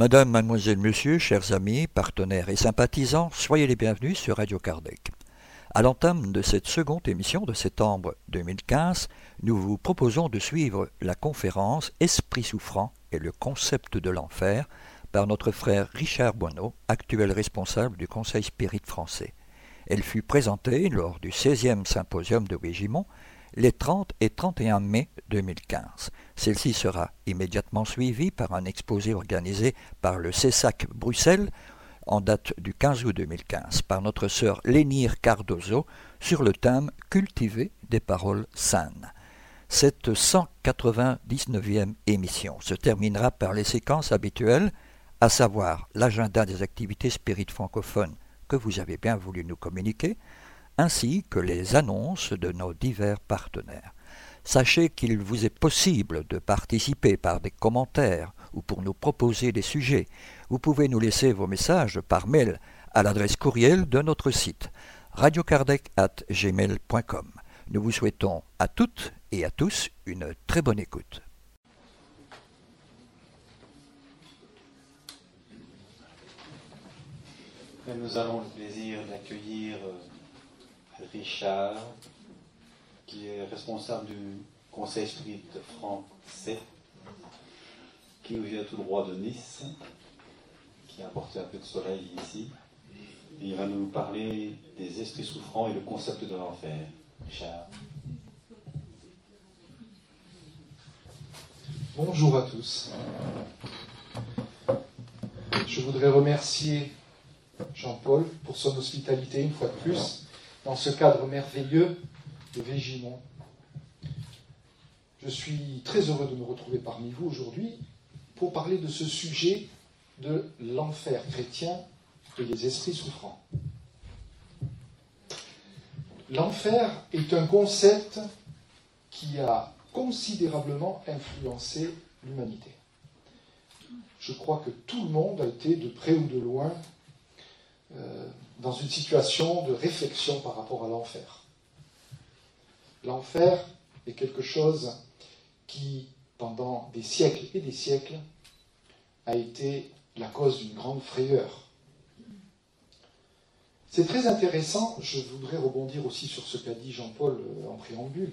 Madame, mademoiselle, monsieur, chers amis, partenaires et sympathisants, soyez les bienvenus sur Radio Kardec. À l'entame de cette seconde émission de septembre 2015, nous vous proposons de suivre la conférence Esprit souffrant et le concept de l'enfer par notre frère Richard Bonneau, actuel responsable du Conseil Spirit français. Elle fut présentée lors du 16e symposium de Wégimont les 30 et 31 mai 2015. Celle-ci sera immédiatement suivie par un exposé organisé par le CESAC Bruxelles en date du 15 août 2015 par notre sœur Lénire Cardozo sur le thème Cultiver des paroles saines. Cette 199e émission se terminera par les séquences habituelles, à savoir l'agenda des activités spirites francophones que vous avez bien voulu nous communiquer, ainsi que les annonces de nos divers partenaires. Sachez qu'il vous est possible de participer par des commentaires ou pour nous proposer des sujets. Vous pouvez nous laisser vos messages par mail à l'adresse courriel de notre site radiocardec@gmail.com. Nous vous souhaitons à toutes et à tous une très bonne écoute. Nous avons le plaisir d'accueillir euh, Richard, qui est responsable du Conseil Spirit français, qui nous vient tout droit de Nice, qui a apporté un peu de soleil ici. Il va nous parler des esprits souffrants et le concept de l'enfer. Bonjour à tous. Je voudrais remercier Jean-Paul pour son hospitalité une fois de plus dans ce cadre merveilleux de Végimont. Je suis très heureux de me retrouver parmi vous aujourd'hui pour parler de ce sujet de l'enfer chrétien et des esprits souffrants. L'enfer est un concept qui a considérablement influencé l'humanité. Je crois que tout le monde a été, de près ou de loin, euh, dans une situation de réflexion par rapport à l'enfer. L'enfer est quelque chose qui, pendant des siècles et des siècles, a été la cause d'une grande frayeur. C'est très intéressant, je voudrais rebondir aussi sur ce qu'a dit Jean-Paul euh, en préambule.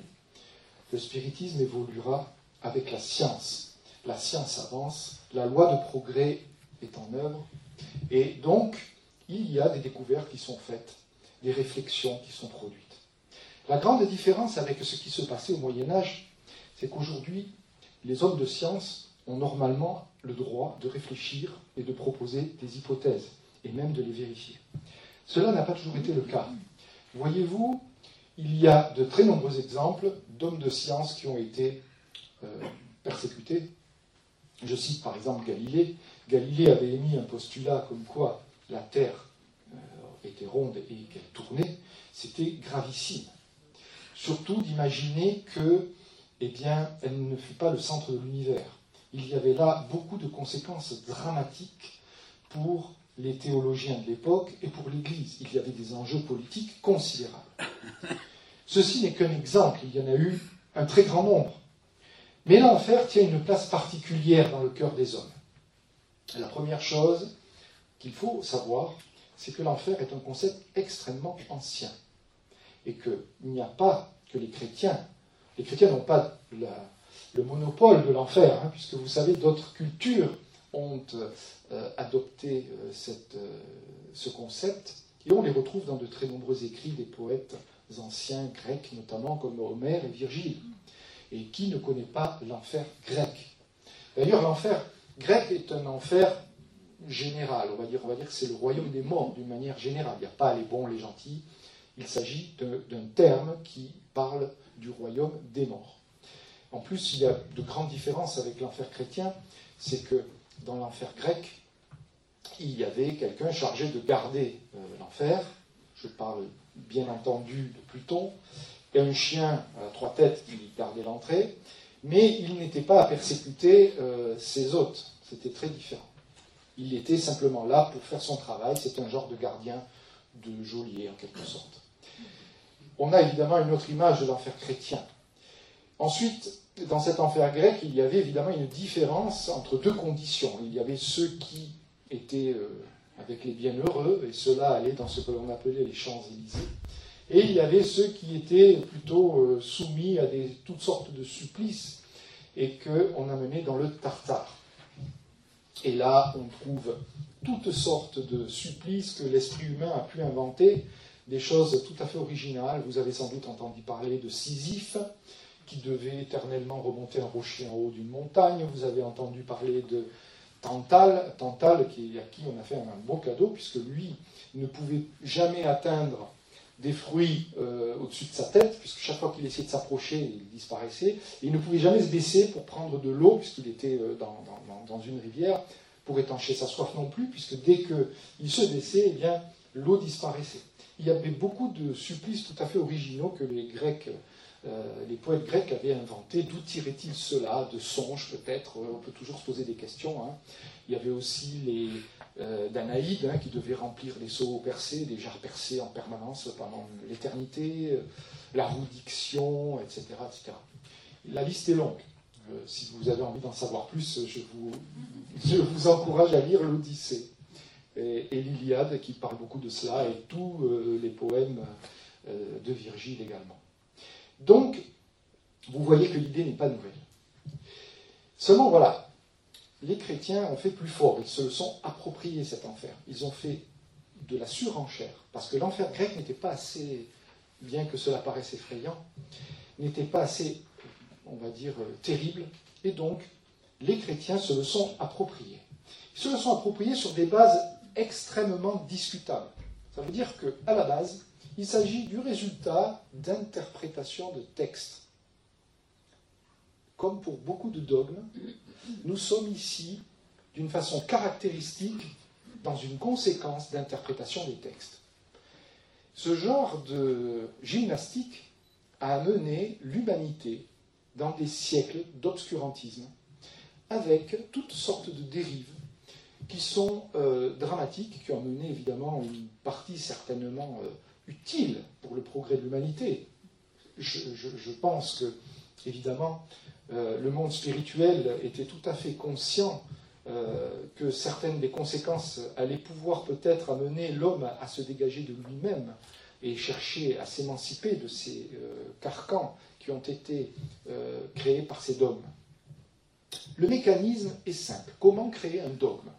Le spiritisme évoluera avec la science. La science avance, la loi de progrès est en œuvre, et donc il y a des découvertes qui sont faites, des réflexions qui sont produites. La grande différence avec ce qui se passait au Moyen Âge, c'est qu'aujourd'hui, les hommes de science ont normalement le droit de réfléchir et de proposer des hypothèses, et même de les vérifier. Cela n'a pas toujours été le cas. Voyez-vous, il y a de très nombreux exemples d'hommes de science qui ont été euh, persécutés. Je cite par exemple Galilée. Galilée avait émis un postulat comme quoi la Terre euh, était ronde et qu'elle tournait, c'était gravissime. Surtout d'imaginer que, eh bien, elle ne fut pas le centre de l'univers. Il y avait là beaucoup de conséquences dramatiques pour les théologiens de l'époque et pour l'Église. Il y avait des enjeux politiques considérables. Ceci n'est qu'un exemple, il y en a eu un très grand nombre. Mais l'enfer tient une place particulière dans le cœur des hommes. La première chose, qu'il faut savoir, c'est que l'enfer est un concept extrêmement ancien. Et qu'il n'y a pas que les chrétiens. Les chrétiens n'ont pas le monopole de l'enfer, hein, puisque vous savez, d'autres cultures ont euh, adopté euh, euh, ce concept, et on les retrouve dans de très nombreux écrits des poètes anciens grecs, notamment comme Homère et Virgile. Et qui ne connaît pas l'enfer grec D'ailleurs, l'enfer grec est un enfer général. On va dire, on va dire que c'est le royaume des morts d'une manière générale. Il n'y a pas les bons, les gentils. Il s'agit d'un terme qui parle du royaume des morts. En plus, il y a de grandes différences avec l'enfer chrétien. C'est que dans l'enfer grec, il y avait quelqu'un chargé de garder euh, l'enfer. Je parle bien entendu de Pluton. Et un chien à trois têtes qui gardait l'entrée. mais il n'était pas à persécuter euh, ses hôtes. C'était très différent. Il était simplement là pour faire son travail. C'est un genre de gardien de geôlier, en quelque sorte. On a évidemment une autre image de l'enfer chrétien. Ensuite, dans cet enfer grec, il y avait évidemment une différence entre deux conditions. Il y avait ceux qui étaient euh, avec les bienheureux, et ceux-là allaient dans ce que l'on appelait les Champs-Élysées. Et il y avait ceux qui étaient plutôt euh, soumis à toutes sortes de supplices et qu'on amenait dans le Tartare. Et là, on trouve toutes sortes de supplices que l'esprit humain a pu inventer, des choses tout à fait originales. Vous avez sans doute entendu parler de Sisyphe, qui devait éternellement remonter un rocher en haut d'une montagne. Vous avez entendu parler de Tantal, Tantal qui, à qui on a fait un beau cadeau, puisque lui ne pouvait jamais atteindre des fruits euh, au-dessus de sa tête, puisque chaque fois qu'il essayait de s'approcher, il disparaissait. Et il ne pouvait jamais se baisser pour prendre de l'eau, puisqu'il était euh, dans, dans, une rivière, pour étancher sa soif non plus, puisque dès qu'il se baissait, eh bien, l'eau disparaissait. Il y avait beaucoup de supplices tout à fait originaux que les Grecs euh, les poètes grecs avaient inventé. D'où tiraient-ils cela De songes peut-être On peut toujours se poser des questions. Hein. Il y avait aussi les euh, Danaïdes hein, qui devaient remplir les seaux percés, des jarres percées en permanence pendant l'éternité, euh, la rudiction, etc., etc. La liste est longue. si vous avez envie d'en savoir plus, je vous, encourage à lire l'Odyssée et, et l'Iliade qui parle beaucoup de cela et tous les poèmes de Virgile également. Donc, vous voyez que l'idée n'est pas nouvelle. Seulement, voilà, les chrétiens ont fait plus fort, ils se sont approprié cet enfer. Ils ont fait de la surenchère, parce que l'enfer grec n'était pas assez, bien que cela paraisse effrayant, n'était pas assez, on va dire, terrible, et donc les chrétiens se le sont appropriés. Ils se le sont appropriés sur des bases extrêmement discutables. Ça veut dire qu'à la base, il s'agit du résultat d'interprétation de textes. Comme pour beaucoup de dogmes, nous sommes ici d'une façon caractéristique dans une conséquence d'interprétation des textes. Ce genre de gymnastique a amené l'humanité dans des siècles d'obscurantisme, avec toutes sortes de dérives qui sont euh, dramatiques, qui ont mené évidemment une partie certainement euh, utile pour le progrès de l'humanité. Je, pense que, évidemment, euh, le monde spirituel était tout à fait conscient euh, que certaines des conséquences allaient pouvoir peut-être amener l'homme à se dégager de lui-même et chercher à s'émanciper de ces euh, carcans qui ont été créés par ces dogmes. Le mécanisme est simple. Comment créer un dogme?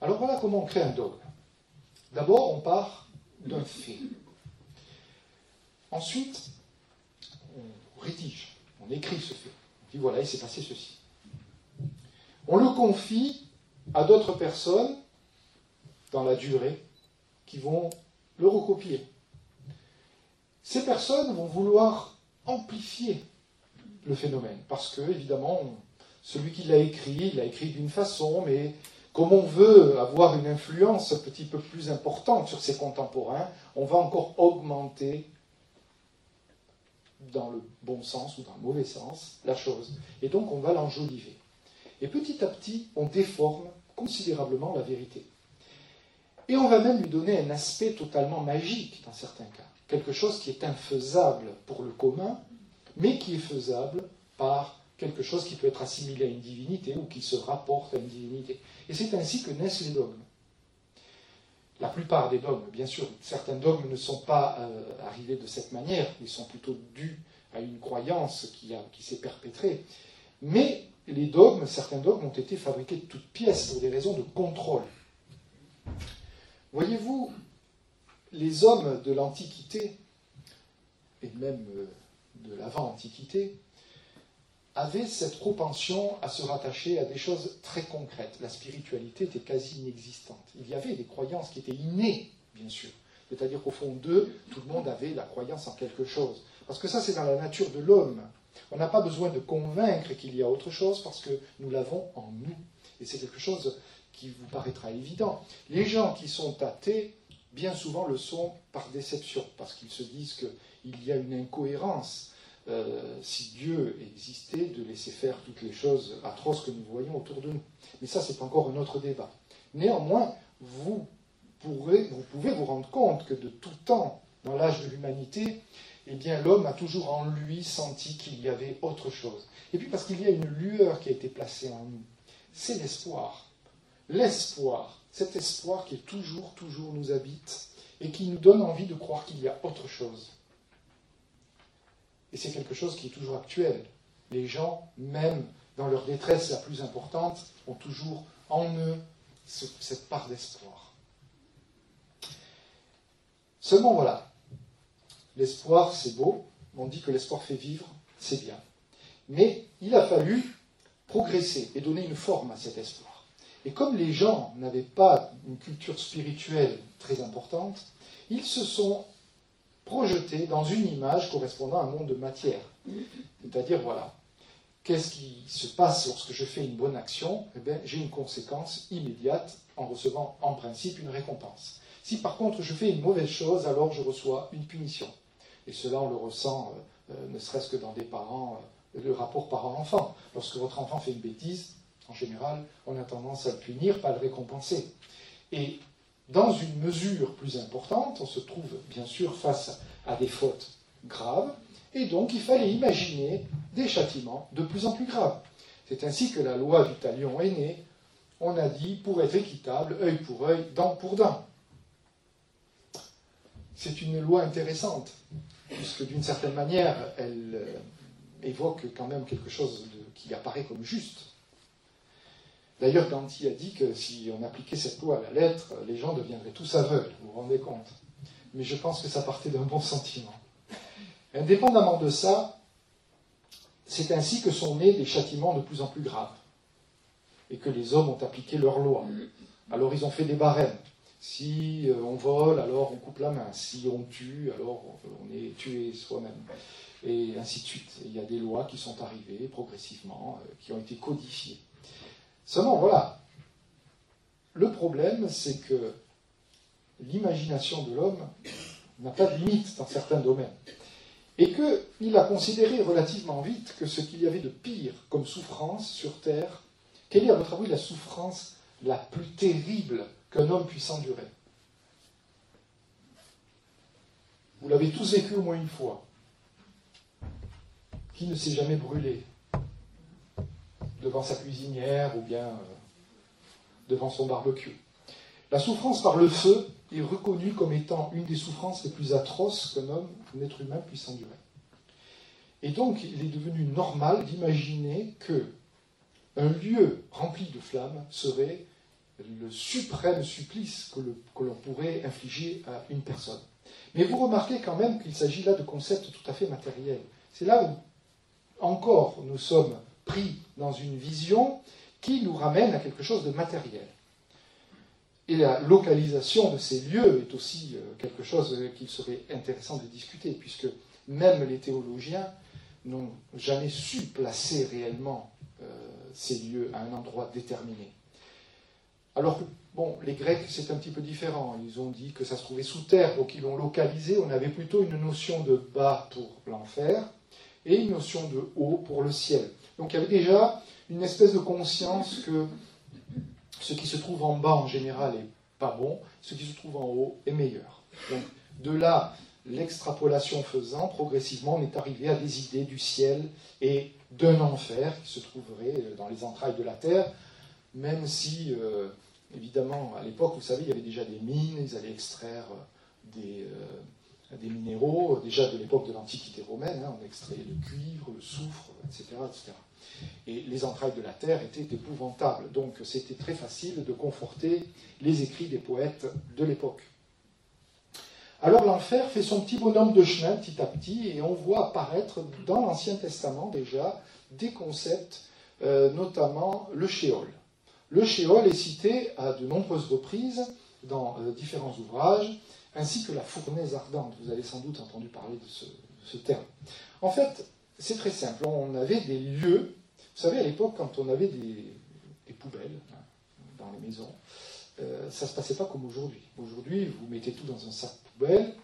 Alors voilà comment on crée un dogme. D'abord, on part d'un fait. Ensuite, on rédige, on écrit ce fait. On dit voilà, il s'est passé ceci. On le confie à d'autres personnes dans la durée qui vont le recopier. Ces personnes vont vouloir amplifier le phénomène parce que, évidemment, celui qui l'a écrit, il l'a écrit d'une façon, mais comme on veut avoir une influence un petit peu plus importante sur ses contemporains, on va encore augmenter, dans le bon sens ou dans le mauvais sens, la chose. Et donc on va l'enjoliver. Et petit à petit, on déforme considérablement la vérité. Et on va même lui donner un aspect totalement magique dans certains cas. Quelque chose qui est infaisable pour le commun, mais qui est faisable par quelque chose qui peut être assimilé à une divinité ou qui se rapporte à une divinité. Et c'est ainsi que naissent les dogmes. La plupart des dogmes, bien sûr, certains dogmes ne sont pas euh, arrivés de cette manière, ils sont plutôt dus à une croyance qui, qui s'est perpétrée. Mais les dogmes, certains dogmes ont été fabriqués de toutes pièces pour des raisons de contrôle. Voyez-vous, les hommes de l'Antiquité, et même euh, de l'avant-Antiquité, avait cette propension à se rattacher à des choses très concrètes. La spiritualité était quasi inexistante. Il y avait des croyances qui étaient innées, bien sûr. C'est-à-dire qu'au fond d'eux, tout le monde avait la croyance en quelque chose. Parce que ça, c'est dans la nature de l'homme. On n'a pas besoin de convaincre qu'il y a autre chose parce que nous l'avons en nous. Et c'est quelque chose qui vous paraîtra évident. Les gens qui sont athées, bien souvent le sont par déception, parce qu'ils se disent qu'il y a une incohérence euh, si Dieu existait, de laisser faire toutes les choses atroces que nous voyons autour de nous. Mais ça, c'est encore un autre débat. Néanmoins, vous, pourrez, vous pouvez vous rendre compte que de tout temps, dans l'âge de l'humanité, eh bien, l'homme a toujours en lui senti qu'il y avait autre chose. Et puis parce qu'il y a une lueur qui a été placée en nous, c'est l'espoir. L'espoir, cet espoir qui toujours, toujours nous habite et qui nous donne envie de croire qu'il y a autre chose. Et c'est quelque chose qui est toujours actuel. Les gens, même dans leur détresse la plus importante, ont toujours en eux cette part d'espoir. Seulement voilà, l'espoir c'est beau, on dit que l'espoir fait vivre, c'est bien. Mais il a fallu progresser et donner une forme à cet espoir. Et comme les gens n'avaient pas une culture spirituelle très importante, ils se sont projeté dans une image correspondant à un monde de matière. C'est-à-dire, voilà, qu'est-ce qui se passe lorsque je fais une bonne action? Eh bien, J'ai une conséquence immédiate en recevant en principe une récompense. Si par contre je fais une mauvaise chose, alors je reçois une punition. Et cela, on le ressent euh, euh, ne serait-ce que dans des parents, euh, le rapport parent-enfant. Lorsque votre enfant fait une bêtise, en général, on a tendance à le punir, pas à le récompenser. Et dans une mesure plus importante, on se trouve bien sûr face à des fautes graves, et donc il fallait imaginer des châtiments de plus en plus graves. C'est ainsi que la loi du talion est née. On a dit, pour être équitable, œil pour œil, dent pour dent. C'est une loi intéressante, puisque d'une certaine manière, elle euh, évoque quand même quelque chose qui apparaît comme juste. D'ailleurs, Gandhi a dit que si on appliquait cette loi à la lettre, les gens deviendraient tous aveugles, vous vous rendez compte. Mais je pense que ça partait d'un bon sentiment. Indépendamment de ça, c'est ainsi que sont nés des châtiments de plus en plus graves. Et que les hommes ont appliqué leurs lois. Alors ils ont fait des barèmes. Si euh, on vole, alors on coupe la main. Si on tue, alors on est tué soi-même. Et ainsi de suite. il y a des lois qui sont arrivées progressivement, euh, qui ont été codifiées. Seulement, voilà. Le problème, c'est que l'imagination de l'homme n'a pas de limite dans certains domaines. Et qu'il a considéré relativement vite que ce qu'il y avait de pire comme souffrance sur Terre, quelle est à votre avis la souffrance la plus terrible qu'un homme puisse endurer? Vous l'avez tous vécu au moins une fois. Qui ne s'est jamais brûlé? Devant sa cuisinière ou bien euh, devant son barbecue. La souffrance par le feu est reconnue comme étant une des souffrances les plus atroces qu'un homme, un être humain puisse endurer. Et donc, il est devenu normal d'imaginer que un lieu rempli de flammes serait le suprême supplice que l'on pourrait infliger à une personne. Mais vous remarquez quand même qu'il s'agit là de concepts tout à fait matériels. C'est là où encore nous sommes pris dans une vision qui nous ramène à quelque chose de matériel. Et la localisation de ces lieux est aussi euh, quelque chose qu'il serait intéressant de discuter, puisque même les théologiens n'ont jamais su placer réellement euh, ces lieux à un endroit déterminé. Alors que, bon, les Grecs, c'est un petit peu différent. Ils ont dit que ça se trouvait sous terre, donc ils l'ont localisé. On avait plutôt une notion de bas pour l'enfer et une notion de haut pour le ciel. Donc il y avait déjà une espèce de conscience que ce qui se trouve en bas en général est pas bon, ce qui se trouve en haut est meilleur. Donc de là, l'extrapolation faisant, progressivement, on est arrivé à des idées du ciel et d'un enfer qui se trouverait dans les entrailles de la terre, même si, euh, évidemment, à l'époque, vous savez, il y avait déjà des mines, ils allaient extraire des, euh, des minéraux, déjà de l'époque de l'Antiquité romaine, hein, on extrayait le cuivre, le soufre, etc., etc. Et les entrailles de la terre étaient épouvantables, donc c'était très facile de conforter les écrits des poètes de l'époque. Alors l'enfer fait son petit bonhomme de chemin petit à petit, et on voit apparaître dans l'Ancien Testament déjà des concepts, euh, notamment le shéol. Le shéol est cité à de nombreuses reprises dans euh, différents ouvrages, ainsi que la fournaise ardente. Vous avez sans doute entendu parler de ce, terme. En fait, c'est très simple. On avait des lieux. Vous savez, à l'époque, quand on avait des, poubelles hein, dans les maisons, euh, ça ne se passait pas comme aujourd'hui. Aujourd'hui, vous mettez tout dans un sac poubelle,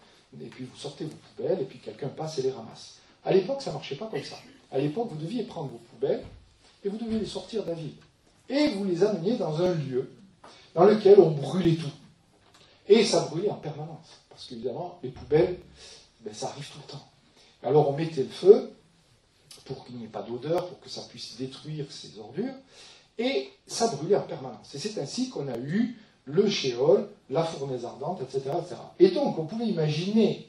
et puis vous sortez vos poubelles, et puis quelqu'un passe et les ramasse. À l'époque, ça ne marchait pas comme ça. À l'époque, vous deviez prendre vos poubelles et vous deviez les sortir vide. Et vous les ameniez dans un lieu dans lequel on brûlait tout. Et ça brûlait en permanence. Parce qu'évidemment, les poubelles, ben, ça arrive tout le temps. Alors on mettait le feu pour qu'il n'y ait pas d'odeur, pour que ça puisse détruire ces ordures, et ça brûlait en permanence. Et c'est ainsi qu'on a eu le shéol, la fournaise ardente, etc., etc. Et donc on pouvait imaginer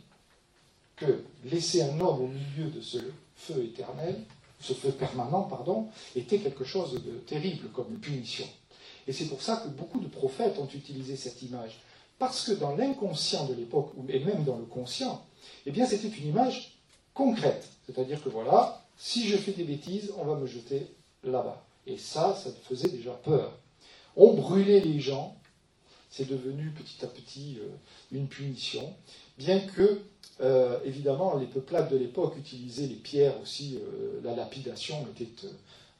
que laisser un homme au milieu de ce feu éternel, ce feu permanent, pardon, était quelque chose de terrible comme punition. Et c'est pour ça que beaucoup de prophètes ont utilisé cette image. Parce que dans l'inconscient de l'époque, et même dans le conscient, eh bien c'était une image concrète. C'est-à-dire que voilà, si je fais des bêtises, on va me jeter là-bas. Et ça, ça faisait déjà peur. On brûlait les gens, c'est devenu petit à petit euh, une punition, bien que, euh, évidemment, les peuplades de l'époque utilisaient les pierres aussi, euh, la lapidation était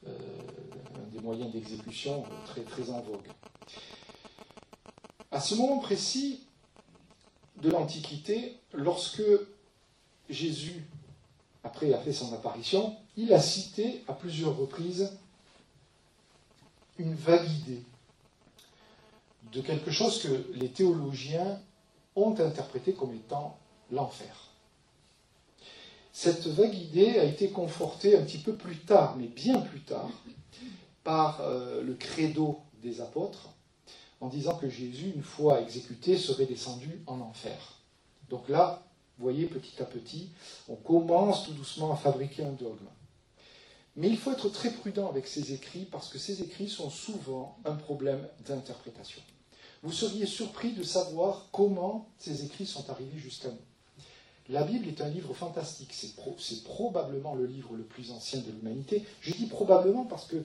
un des moyens d'exécution très, très en vogue. À ce moment précis de l'Antiquité, lorsque Jésus, après a fait son apparition, il a cité à plusieurs reprises une vague idée de quelque chose que les théologiens ont interprété comme étant l'enfer. Cette vague idée a été confortée un petit peu plus tard, mais bien plus tard, par euh, le credo des apôtres, en disant que Jésus, une fois exécuté, serait descendu en enfer. Donc là, vous voyez, petit à petit, on commence tout doucement à fabriquer un dogme. Mais il faut être très prudent avec ces écrits parce que ces écrits sont souvent un problème d'interprétation. Vous seriez surpris de savoir comment ces écrits sont arrivés jusqu'à nous. La Bible est un livre fantastique, c'est probablement le livre le plus ancien de l'humanité. Je dis probablement parce que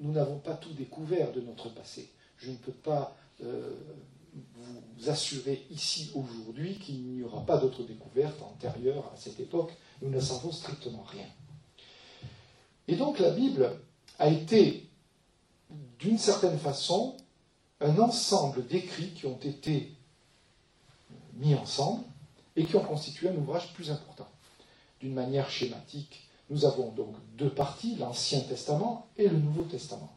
nous n'avons pas tout découvert de notre passé. Je ne peux pas euh, vous assurer ici aujourd'hui qu'il n'y aura pas d'autres découvertes antérieures à cette époque. Nous ne savons strictement rien. Et donc la Bible a été, d'une certaine façon, un ensemble d'écrits qui ont été mis ensemble et qui ont constitué un ouvrage plus important. D'une manière schématique, nous avons donc deux parties, l'Ancien Testament et le Nouveau Testament.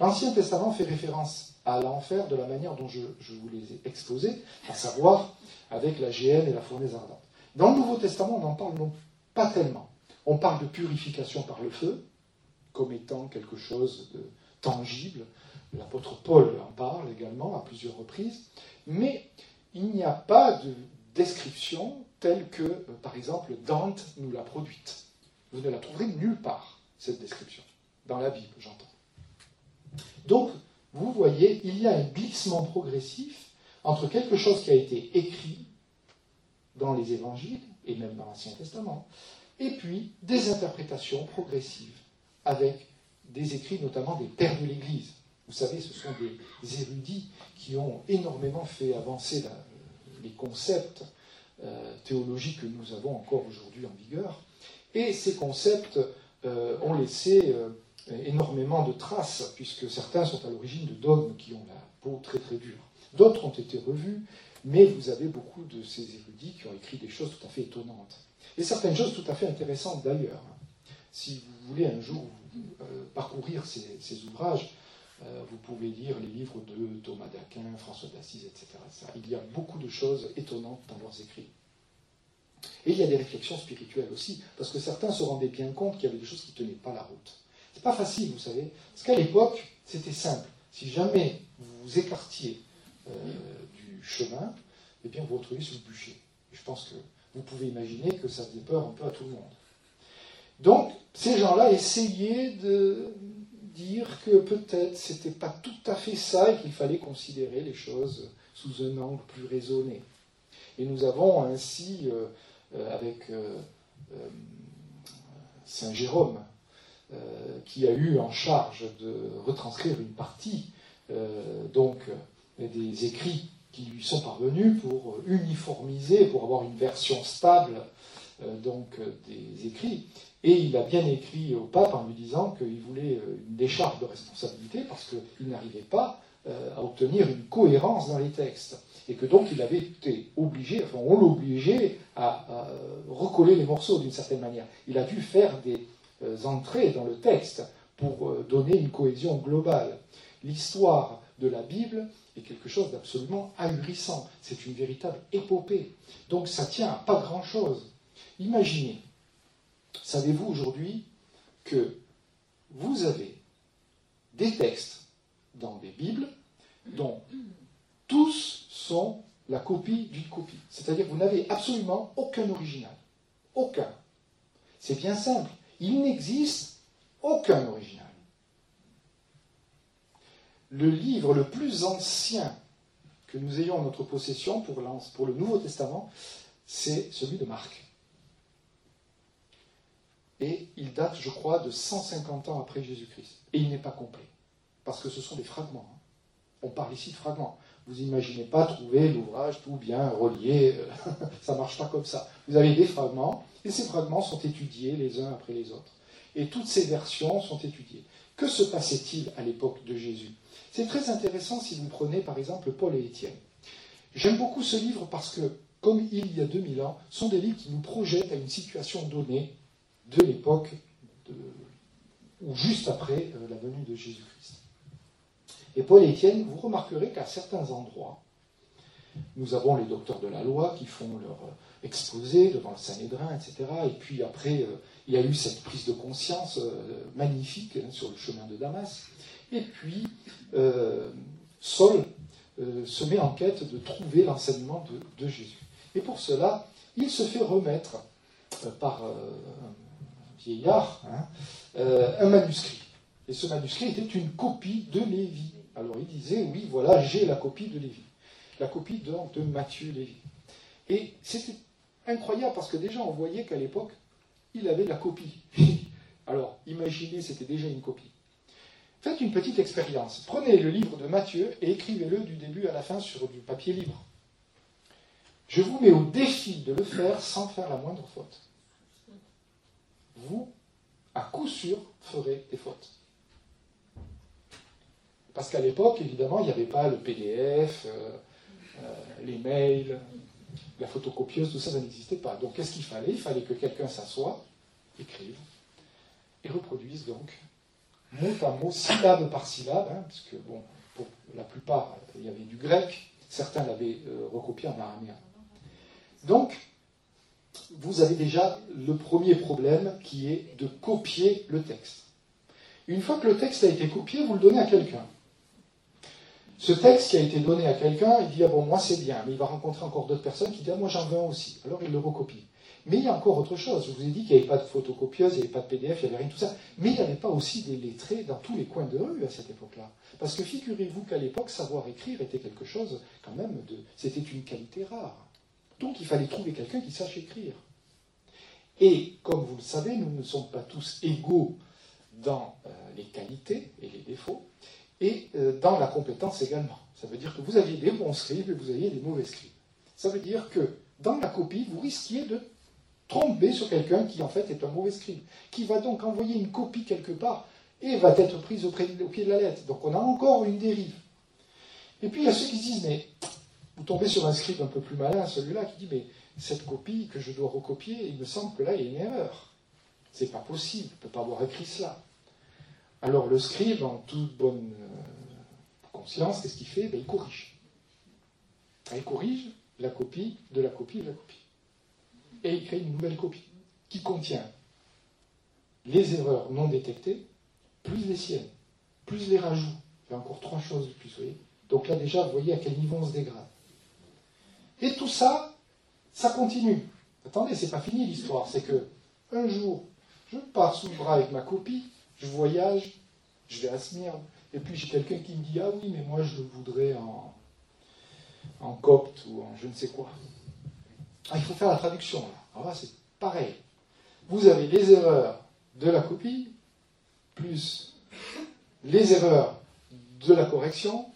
L'Ancien Testament fait référence à l'enfer de la manière dont je, vous les ai exposés, à savoir avec la géhenne et la fournaise ardente. Dans le Nouveau Testament, on n'en parle non pas tellement. On parle de purification par le feu, comme étant quelque chose de tangible. L'apôtre Paul en parle également à plusieurs reprises. Mais il n'y a pas de description telle que, par exemple, Dante nous l'a produite. Vous ne la trouverez nulle part, cette description. Dans la Bible, j'entends. Donc, vous voyez, il y a un glissement progressif entre quelque chose qui a été écrit dans les évangiles, et même dans l'Ancien Testament, et puis des interprétations progressives avec des écrits notamment des pères de l'Église. Vous savez, ce sont des érudits qui ont énormément fait avancer les concepts euh, théologiques que nous avons encore aujourd'hui en vigueur. Et ces concepts euh, ont laissé euh, énormément de traces, puisque certains sont à l'origine de dogmes qui ont la peau très très dure. D'autres ont été revus, mais vous avez beaucoup de ces érudits qui ont écrit des choses tout à fait étonnantes. Et certaines choses tout à fait intéressantes d'ailleurs. Si vous voulez un jour euh, parcourir ces, ouvrages, euh, vous pouvez lire les livres de Thomas d'Aquin, François d'Assise, etc., Il y a beaucoup de choses étonnantes dans leurs écrits. Et il y a des réflexions spirituelles aussi, parce que certains se rendaient bien compte qu'il y avait des choses qui ne tenaient pas la route. C'est pas facile, vous savez, parce qu'à l'époque, c'était simple. Si jamais vous vous écartiez euh, du chemin, eh bien vous vous retrouviez sous le bûcher. je pense que vous pouvez imaginer que ça faisait peur un peu à tout le monde. Donc, ces gens-là essayaient de dire que peut-être c'était pas tout à fait ça et qu'il fallait considérer les choses sous un angle plus raisonné. Et nous avons ainsi, euh, euh, avec Saint Jérôme, qui a eu en charge de retranscrire une partie donc des écrits qui lui sont parvenus pour uniformiser, pour avoir une version stable donc des écrits. Et il a bien écrit au pape en lui disant qu'il voulait euh, une décharge de responsabilité parce qu'il n'arrivait pas à obtenir une cohérence dans les textes. Et que donc il avait été obligé, enfin on l'obligeait à, à, recoller les morceaux d'une certaine manière. Il a dû faire des entrées dans le texte pour donner une cohésion globale. L'histoire de la Bible est quelque chose d'absolument ahurissant. C'est une véritable épopée. Donc ça tient à pas grand-chose. Imaginez, savez-vous aujourd'hui que vous avez des textes dans des Bibles dont tous sont la copie d'une copie. C'est-à-dire que vous n'avez absolument aucun original. Aucun. C'est bien simple. Il n'existe aucun original le livre le plus ancien que nous ayons en notre possession pour, le Nouveau Testament, c'est celui de Marc. Et il date, je crois, de 150 ans après Jésus-Christ. Et il n'est pas complet, parce que ce sont des fragments. Hein. On parle ici de fragments. Vous n'imaginez pas trouver l'ouvrage tout bien relié, ça ne marche pas comme ça. Vous avez des fragments, et ces fragments sont étudiés les uns après les autres. Et toutes ces versions sont étudiées. Que se passait-il à l'époque de Jésus? C'est très intéressant si vous prenez par exemple Paul et Étienne. J'aime beaucoup ce livre parce que, comme il y a 2000 ans, sont des livres qui nous projettent à une situation donnée de l'époque ou juste après euh, la venue de Jésus-Christ. Et Paul et Étienne, vous remarquerez qu'à certains endroits, nous avons les docteurs de la loi qui font leur euh, exposé devant le Sanhédrin, etc. Et puis après, euh, il y a eu cette prise de conscience magnifique hein, sur le chemin de Damas. Et puis, euh, Saul euh, se met en quête de trouver l'enseignement de, Jésus. Et pour cela, il se fait remettre euh, par un vieillard hein, un manuscrit. Et ce manuscrit était une copie de Lévi. Alors il disait, oui, voilà, j'ai la copie de Lévi. La copie de Matthieu Lévi. Et c'était incroyable parce que déjà on voyait qu'à l'époque, il avait la copie. Alors imaginez, c'était déjà une copie. Faites une petite expérience. Prenez le livre de Matthieu et écrivez-le du début à la fin sur du papier libre. Je vous mets au défi de le faire sans faire la moindre faute. Vous, à coup sûr, ferez des fautes. Parce qu'à l'époque, évidemment, il n'y avait pas le PDF, euh, euh, les mails, la photocopieuse, tout ça, ça n'existait pas. Donc qu'est-ce qu'il fallait? Il fallait que quelqu'un s'assoie, écrive, et reproduise donc mot à mot, syllabe par syllabe, hein, parce que, bon, pour la plupart, il y avait du grec, certains l'avaient euh, recopié en araméen. Donc, vous avez déjà le premier problème qui est de copier le texte. Une fois que le texte a été copié, vous le donnez à quelqu'un. Ce texte qui a été donné à quelqu'un, il dit Ah bon, moi c'est bien, mais il va rencontrer encore d'autres personnes qui disent Ah, moi j'en veux un aussi. Alors il le recopie. Mais il y a encore autre chose. Je vous ai dit qu'il n'y avait pas de photocopieuse, il n'y avait pas de PDF, il n'y avait rien de tout ça. Mais il n'y avait pas aussi des lettrés dans tous les coins de rue à cette époque-là. Parce que figurez-vous qu'à l'époque, savoir écrire était quelque chose quand même de. C'était une qualité rare. Donc il fallait trouver quelqu'un qui sache écrire. Et comme vous le savez, nous ne sommes pas tous égaux dans euh, les qualités et les défauts, et euh, dans la compétence également. Ça veut dire que vous aviez des bons scribes et vous aviez des mauvais scribes. Ça veut dire que dans la copie, vous risquiez de tromper sur quelqu'un qui en fait est un mauvais scribe, qui va donc envoyer une copie quelque part et va être prise au, pied de la lettre. Donc on a encore une dérive. Et puis il y a ceux qui se disent, mais vous tombez sur un scribe un peu plus malin, celui-là, qui dit, mais cette copie que je dois recopier, il me semble que là, il y a une erreur. C'est pas possible, il ne peut pas avoir écrit cela. Alors le scribe, en toute bonne conscience, qu'est-ce qu'il fait? Ben, Il corrige. Il corrige la copie de la copie de la copie et il crée une nouvelle copie qui contient les erreurs non détectées, plus les siennes, plus les rajouts. Il y a encore trois choses de plus, vous voyez. Donc là déjà, vous voyez à quel niveau on se dégrade. Et tout ça, ça continue. Attendez, c'est pas fini l'histoire. C'est que un jour, je pars sous le bras avec ma copie, je voyage, je vais à Smyrne, et puis j'ai quelqu'un qui me dit Ah oui, mais moi je voudrais en, en copte ou en je ne sais quoi. Ah, il faut faire la traduction. Alors là, c'est pareil. Vous avez les erreurs de la copie, plus les erreurs de la correction,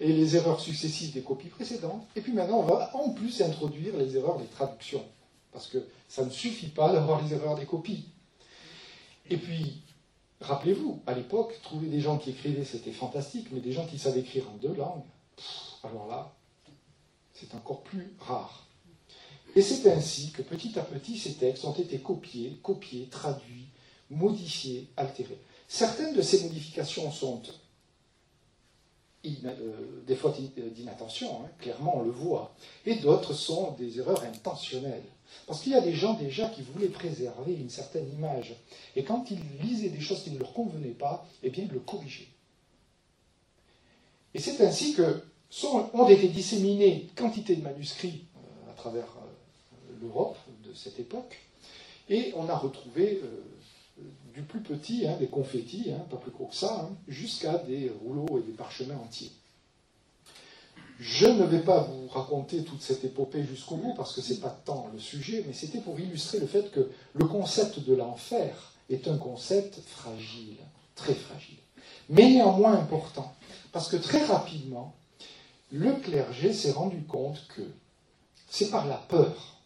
et les erreurs successives des copies précédentes. Et puis maintenant, on va en plus introduire les erreurs des traductions. Parce que ça ne suffit pas d'avoir les erreurs des copies. Et puis, Rappelez-vous, à l'époque, trouver des gens qui écrivaient, c'était fantastique, mais des gens qui savaient écrire en deux langues, alors là, c'est encore plus rare. Et c'est ainsi que petit à petit, ces textes ont été copiés, copiés, traduits, modifiés, altérés. Certaines de ces modifications sont euh, des fois d'inattention, hein, clairement on le voit, et d'autres sont des erreurs intentionnelles. Parce qu'il y a des gens déjà qui voulaient préserver une certaine image. Et quand ils lisaient des choses qui ne leur convenaient pas, eh bien, ils le corrigeaient. Et c'est ainsi que sont, ont été disséminés quantité de manuscrits euh, à travers euh, l'Europe de cette époque, et on a retrouvé euh, du plus petit, hein, des confettis, hein, pas plus gros que ça, hein, jusqu'à des rouleaux et des parchemins entiers. Je ne vais pas vous raconter toute cette épopée jusqu'au bout parce que ce n'est pas tant le sujet, mais c'était pour illustrer le fait que le concept de l'enfer est un concept fragile, très fragile, mais néanmoins important, parce que très rapidement, le clergé s'est rendu compte que c'est par la peur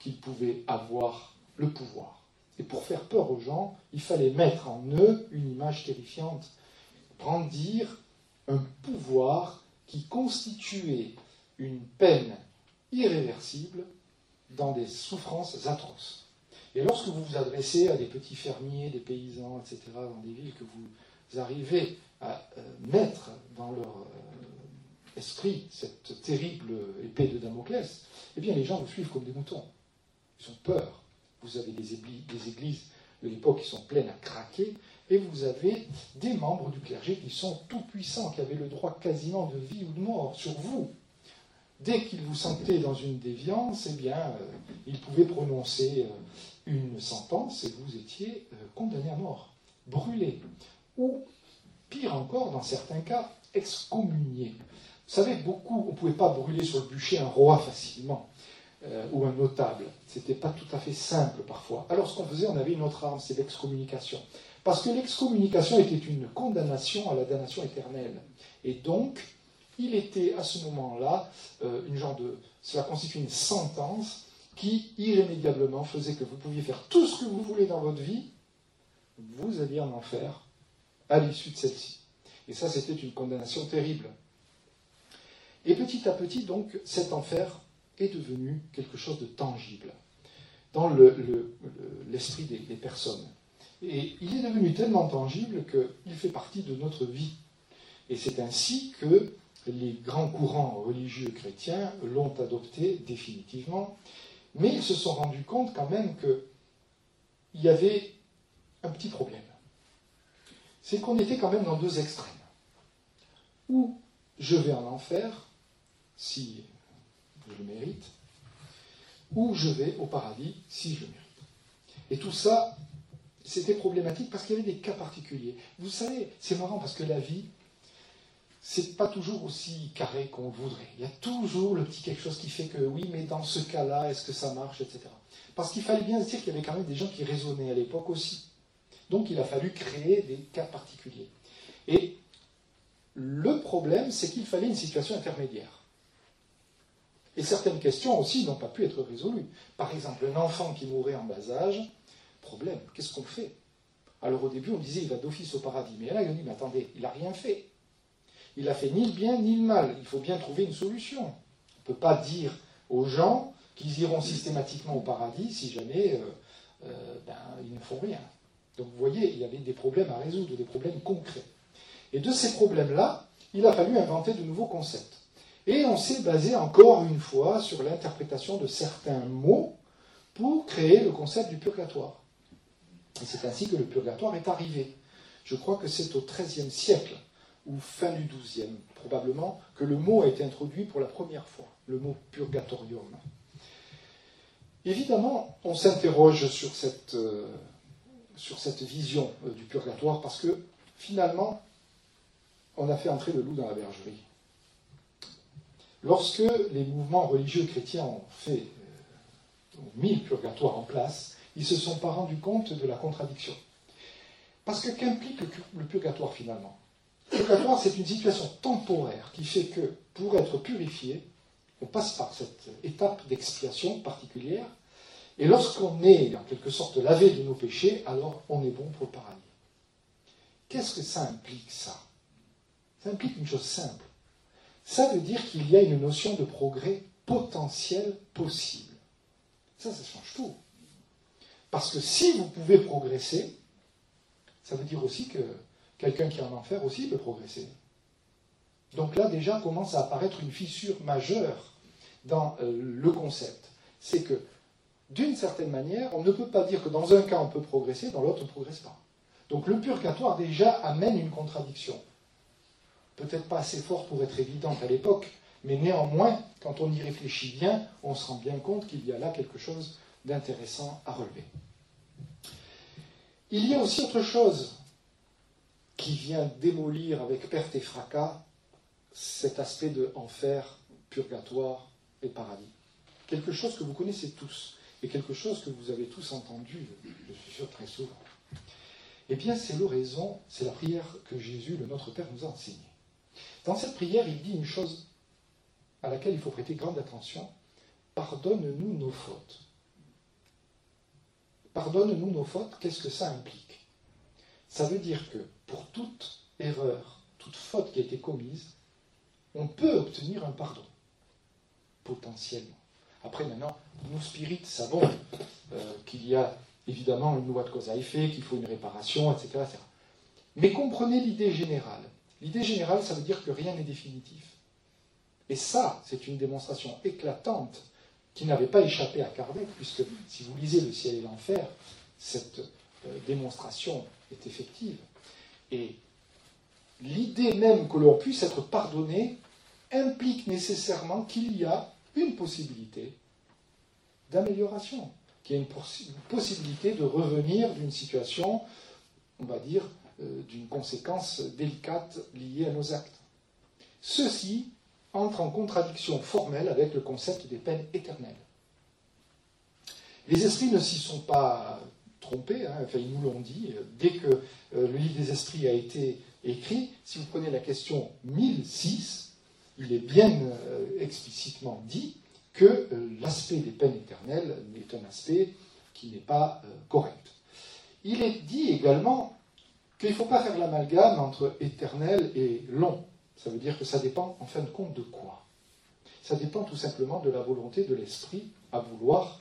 qu'il pouvait avoir le pouvoir. Et pour faire peur aux gens, il fallait mettre en eux une image terrifiante, brandir un pouvoir qui constituait une peine irréversible dans des souffrances atroces. Et lorsque vous vous adressez à des petits fermiers, des paysans, etc., dans des villes que vous arrivez à euh, mettre dans leur euh, esprit cette terrible épée de Damoclès, eh bien les gens vous suivent comme des moutons. Ils ont peur. Vous avez des églises de l'époque qui sont pleines à craquer, et vous avez des membres du clergé qui sont tout puissants, qui avaient le droit quasiment de vie ou de mort sur vous. Dès qu'ils vous sentaient dans une déviance, eh bien, euh, ils pouvaient prononcer euh, une sentence et vous étiez euh, condamné à mort, brûlé, ou pire encore, dans certains cas, excommunié. Vous savez, beaucoup, on ne pouvait pas brûler sur le bûcher un roi facilement. ou un notable. Ce n'était pas tout à fait simple parfois. Alors ce qu'on faisait, on avait une autre arme, c'est l'excommunication. Parce que l'excommunication était une condamnation à la damnation éternelle. Et donc, il était à ce moment-là euh, une genre de. Cela constitue une sentence qui irrémédiablement faisait que vous pouviez faire tout ce que vous voulez dans votre vie, vous alliez en enfer à l'issue de celle-ci. Et ça, c'était une condamnation terrible. Et petit à petit, donc, cet enfer est devenu quelque chose de tangible dans l'esprit des personnes. Et il est devenu tellement tangible qu'il fait partie de notre vie. Et c'est ainsi que les grands courants religieux chrétiens l'ont adopté définitivement, mais ils se sont rendus compte quand même qu'il y avait un petit problème. C'est qu'on était quand même dans deux extrêmes. Ou je vais en enfer, si je le mérite, ou je vais au paradis, si je le mérite. Et tout ça c'était problématique parce qu'il y avait des cas particuliers. Vous savez, c'est marrant parce que la vie, c'est pas toujours aussi carré qu'on voudrait. Il y a toujours le petit quelque chose qui fait que oui, mais dans ce cas-là, est-ce que ça marche, etc. Parce qu'il fallait bien se dire qu'il y avait quand même des gens qui raisonnaient à l'époque aussi. Donc il a fallu créer des cas particuliers. Et le problème, c'est qu'il fallait une situation intermédiaire. Et certaines questions aussi n'ont pas pu être résolues. Par exemple, un enfant qui mourait en bas âge, Problème, qu'est-ce qu'on fait? Alors au début, on disait il va d'office au paradis. Mais là, il a dit mais attendez, il n'a rien fait. Il n'a fait ni le bien ni le mal. Il faut bien trouver une solution. On ne peut pas dire aux gens qu'ils iront systématiquement au paradis si jamais euh, euh, ben, ils ne font rien. Donc vous voyez, il y avait des problèmes à résoudre, des problèmes concrets. Et de ces problèmes-là, il a fallu inventer de nouveaux concepts. Et on s'est basé encore une fois sur l'interprétation de certains mots pour créer le concept du purgatoire. Et c'est ainsi que le purgatoire est arrivé. Je crois que c'est au XIIIe siècle, ou fin du XIIe probablement, que le mot a été introduit pour la première fois, le mot purgatorium. Évidemment, on s'interroge sur cette, euh, vision euh, du purgatoire parce que finalement, on a fait entrer le loup dans la bergerie. Lorsque les mouvements religieux chrétiens ont fait, euh, ont mis le purgatoire en place, ils ne se sont pas rendus compte de la contradiction. Parce que qu'implique le purgatoire finalement? Le purgatoire, c'est une situation temporaire qui fait que pour être purifié, on passe par cette étape d'expiation particulière, et lorsqu'on est en quelque sorte lavé de nos péchés, alors on est bon pour le paradis. Qu'est-ce que ça implique, ça? Ça implique une chose simple. Ça veut dire qu'il y a une notion de progrès potentiel possible. Ça, ça change tout. Parce que si vous pouvez progresser, ça veut dire aussi que quelqu'un qui est en enfer aussi peut progresser. Donc là, déjà, commence à apparaître une fissure majeure dans euh, le concept. C'est que, d'une certaine manière, on ne peut pas dire que dans un cas on peut progresser, dans l'autre on ne progresse pas. Donc le purgatoire déjà amène une contradiction. Peut-être pas assez forte pour être évidente à l'époque, mais néanmoins, quand on y réfléchit bien, on se rend bien compte qu'il y a là quelque chose d'intéressant à relever. Il y a aussi autre chose qui vient démolir avec perte et fracas cet aspect de enfer, purgatoire et paradis. Quelque chose que vous connaissez tous et quelque chose que vous avez tous entendu, je suis sûr, très souvent. Eh bien, c'est l'oraison, c'est la prière que Jésus, le Notre Père, nous a enseignée. Dans cette prière, il dit une chose à laquelle il faut prêter grande attention. Pardonne-nous nos fautes. Pardonne-nous nos fautes, qu'est-ce que ça implique? Ça veut dire que pour toute erreur, toute faute qui a été commise, on peut obtenir un pardon, potentiellement. Après, maintenant, nous spirites savons euh, qu'il y a évidemment une loi de cause à effet, qu'il faut une réparation, etc., etc. Mais comprenez l'idée générale. L'idée générale, ça veut dire que rien n'est définitif. Et ça, c'est une démonstration éclatante qui n'avait pas échappé à Kardec, puisque si vous lisez Le ciel et l'enfer, cette euh, démonstration est effective. Et l'idée même que l'on puisse être pardonné implique nécessairement qu'il y a une possibilité d'amélioration, qu'il y a une, possibilité de revenir d'une situation, on va dire, euh, d'une conséquence délicate liée à nos actes. Ceci entre en contradiction formelle avec le concept des peines éternelles. Les esprits ne s'y sont pas trompés, hein, enfin, ils nous l'ont dit, dès que euh, le livre des esprits a été écrit, si vous prenez la question 1006, il est bien euh, explicitement dit que euh, l'aspect des peines éternelles est un aspect qui n'est pas correct. Il est dit également qu'il ne faut pas faire l'amalgame entre éternel et long. Ça veut dire que ça dépend en fin de compte de quoi? Ça dépend tout simplement de la volonté de l'esprit à vouloir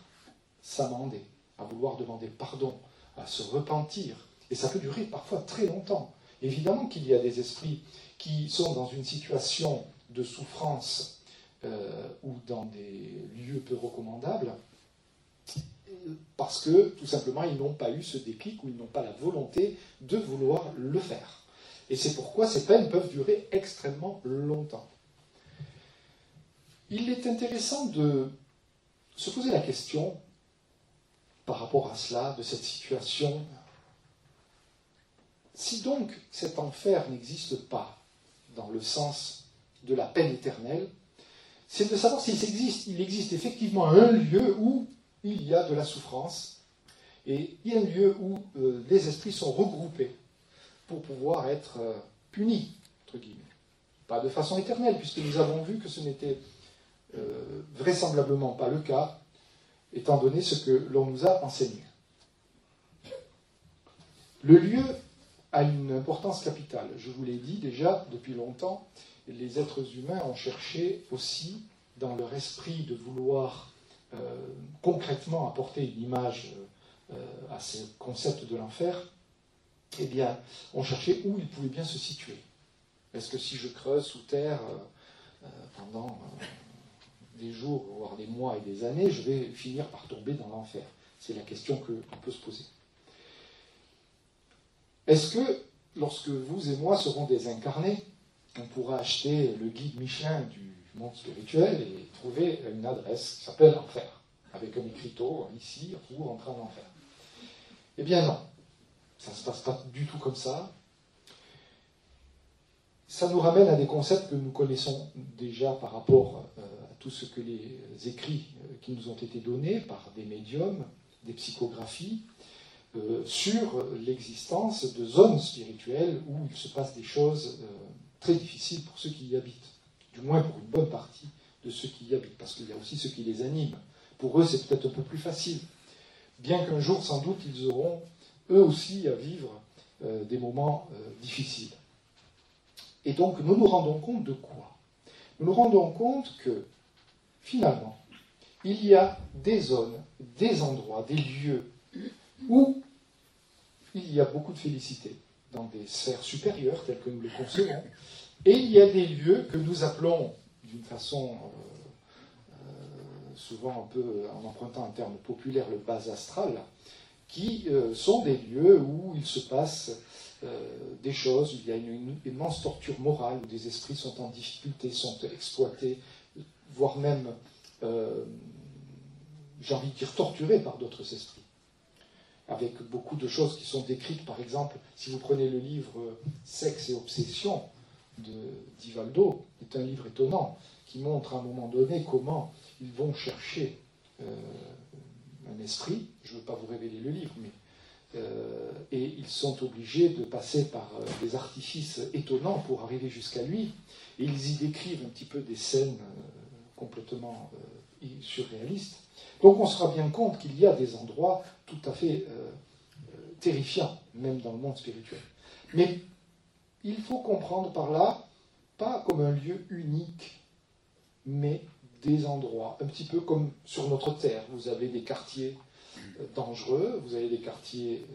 s'amender, à vouloir demander pardon, à se repentir. Et ça peut durer parfois très longtemps. Évidemment qu'il y a des esprits qui sont dans une situation de souffrance euh, ou dans des lieux peu recommandables, parce que tout simplement ils n'ont pas eu ce déclic ou ils n'ont pas la volonté de vouloir le faire. Et c'est pourquoi ces peines peuvent durer extrêmement longtemps. Il est intéressant de se poser la question par rapport à cela, de cette situation. Si donc cet enfer n'existe pas dans le sens de la peine éternelle, c'est de savoir s'il existe. Il existe effectivement un lieu où il y a de la souffrance et il y a un lieu où euh, les esprits sont regroupés pour pouvoir être euh, punis, entre guillemets. Pas de façon éternelle, puisque nous avons vu que ce n'était euh, vraisemblablement pas le cas, étant donné ce que l'on nous a enseigné. Le lieu a une importance capitale. Je vous l'ai dit déjà depuis longtemps, les êtres humains ont cherché aussi, dans leur esprit, de vouloir euh, concrètement apporter une image à ce concept de l'enfer, eh bien, on cherchait où il pouvait bien se situer. Est-ce que si je creuse sous terre euh, euh, pendant euh, des jours, voire des mois et des années, je vais finir par tomber dans l'enfer? C'est la question qu'on peut se poser. Est-ce que lorsque vous et moi serons désincarnés, on pourra acheter le guide Michelin du monde spirituel et trouver une adresse? Qui s'appelle l'enfer, avec un écriteau ici pour entrer en enfer Eh bien non. Ça ne se passe pas du tout comme ça. Ça nous ramène à des concepts que nous connaissons déjà par rapport euh, à tout ce que les écrits euh, qui nous ont été donnés par des médiums, des psychographies, euh, sur l'existence de zones spirituelles où il se passe des choses très difficiles pour ceux qui y habitent, du moins pour une bonne partie de ceux qui y habitent, parce qu'il y a aussi ceux qui les animent. Pour eux, c'est peut-être un peu plus facile, bien qu'un jour, sans doute, ils auront eux aussi à vivre des moments difficiles. Et donc nous nous rendons compte de quoi? Nous nous rendons compte que finalement, il y a des zones, des endroits, des lieux où il y a beaucoup de félicité dans des sphères supérieures telles que nous le concevons, et il y a des lieux que nous appelons d'une façon euh, euh, souvent un peu en empruntant un terme populaire le bas astral, qui euh, sont des lieux où il se passe des choses, où il y a une, immense torture morale, où des esprits sont en difficulté, sont exploités, voire même, j'ai envie de dire, torturés par d'autres esprits avec beaucoup de choses qui sont décrites. Par exemple, si vous prenez le livre Sexe et Obsession de Divaldo, c'est un livre étonnant qui montre à un moment donné comment ils vont chercher euh, un esprit. Je ne veux pas vous révéler le livre, mais euh, et ils sont obligés de passer par euh, des artifices étonnants pour arriver jusqu'à lui. Et ils y décrivent un petit peu des scènes complètement surréalistes. Donc on se rend bien compte qu'il y a des endroits tout à fait euh, euh, terrifiants, même dans le monde spirituel. Mais il faut comprendre par là, pas comme un lieu unique, mais des endroits, un petit peu comme sur notre terre. Vous avez des quartiers euh, dangereux, vous avez des quartiers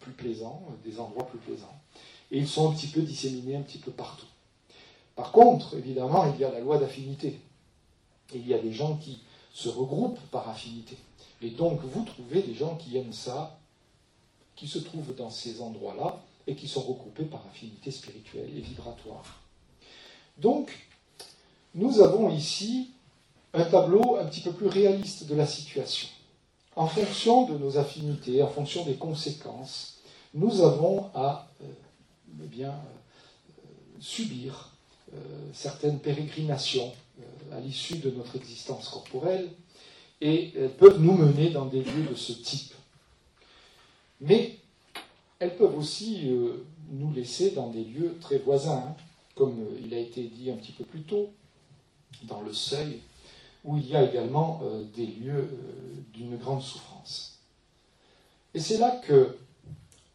plus plaisants, des endroits plus plaisants. Et ils sont un petit peu disséminés un petit peu partout. Par contre, évidemment, il y a la loi d'affinité. Il y a des gens qui se regroupent par affinité. Et donc, vous trouvez des gens qui aiment ça, qui se trouvent dans ces endroits-là, et qui sont regroupés par affinité spirituelle et vibratoire. Donc, nous avons ici un tableau un petit peu plus réaliste de la situation. En fonction de nos affinités, en fonction des conséquences, nous avons à euh, eh bien, euh, subir euh, certaines pérégrinations à l'issue de notre existence corporelle et elles peuvent nous mener dans des lieux de ce type. Mais elles peuvent aussi nous laisser dans des lieux très voisins, hein, comme il a été dit un petit peu plus tôt, dans le seuil, où il y a également euh, des lieux d'une grande souffrance. Et c'est là que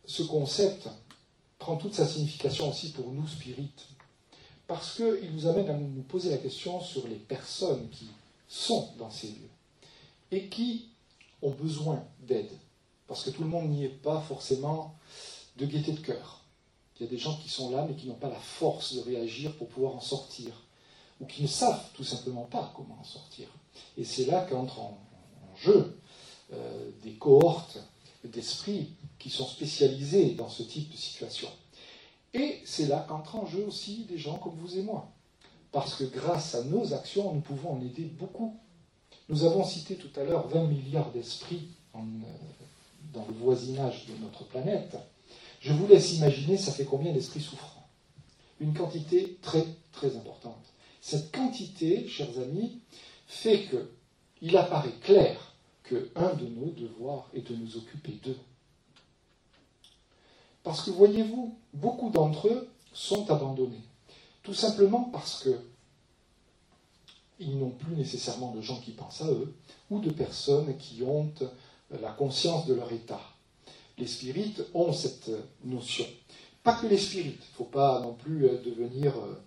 ce concept prend toute sa signification aussi pour nous spirites, parce qu'il nous amène à nous poser la question sur les personnes qui sont dans ces lieux et qui ont besoin d'aide. Parce que tout le monde n'y est pas forcément de gaieté de cœur. Il y a des gens qui sont là mais qui n'ont pas la force de réagir pour pouvoir en sortir, ou qui ne savent tout simplement pas comment en sortir. Et c'est là qu'entrent en, jeu euh, des cohortes d'esprits qui sont spécialisés dans ce type de situation. Et c'est là qu'entrent en jeu aussi des gens comme vous et moi. Parce que grâce à nos actions, nous pouvons en aider beaucoup. Nous avons cité tout à l'heure 20 milliards d'esprits euh, dans le voisinage de notre planète. Je vous laisse imaginer, ça fait combien d'esprits souffrants? Une quantité très, très importante. Cette quantité, chers amis, fait qu'il apparaît clair qu'un de nos devoirs est de nous occuper d'eux. Parce que voyez-vous, beaucoup d'entre eux sont abandonnés. Tout simplement parce que ils n'ont plus nécessairement de gens qui pensent à eux, ou de personnes qui ont la conscience de leur état. Les spirites ont cette notion. Pas que les spirites, il ne faut pas non plus devenir euh,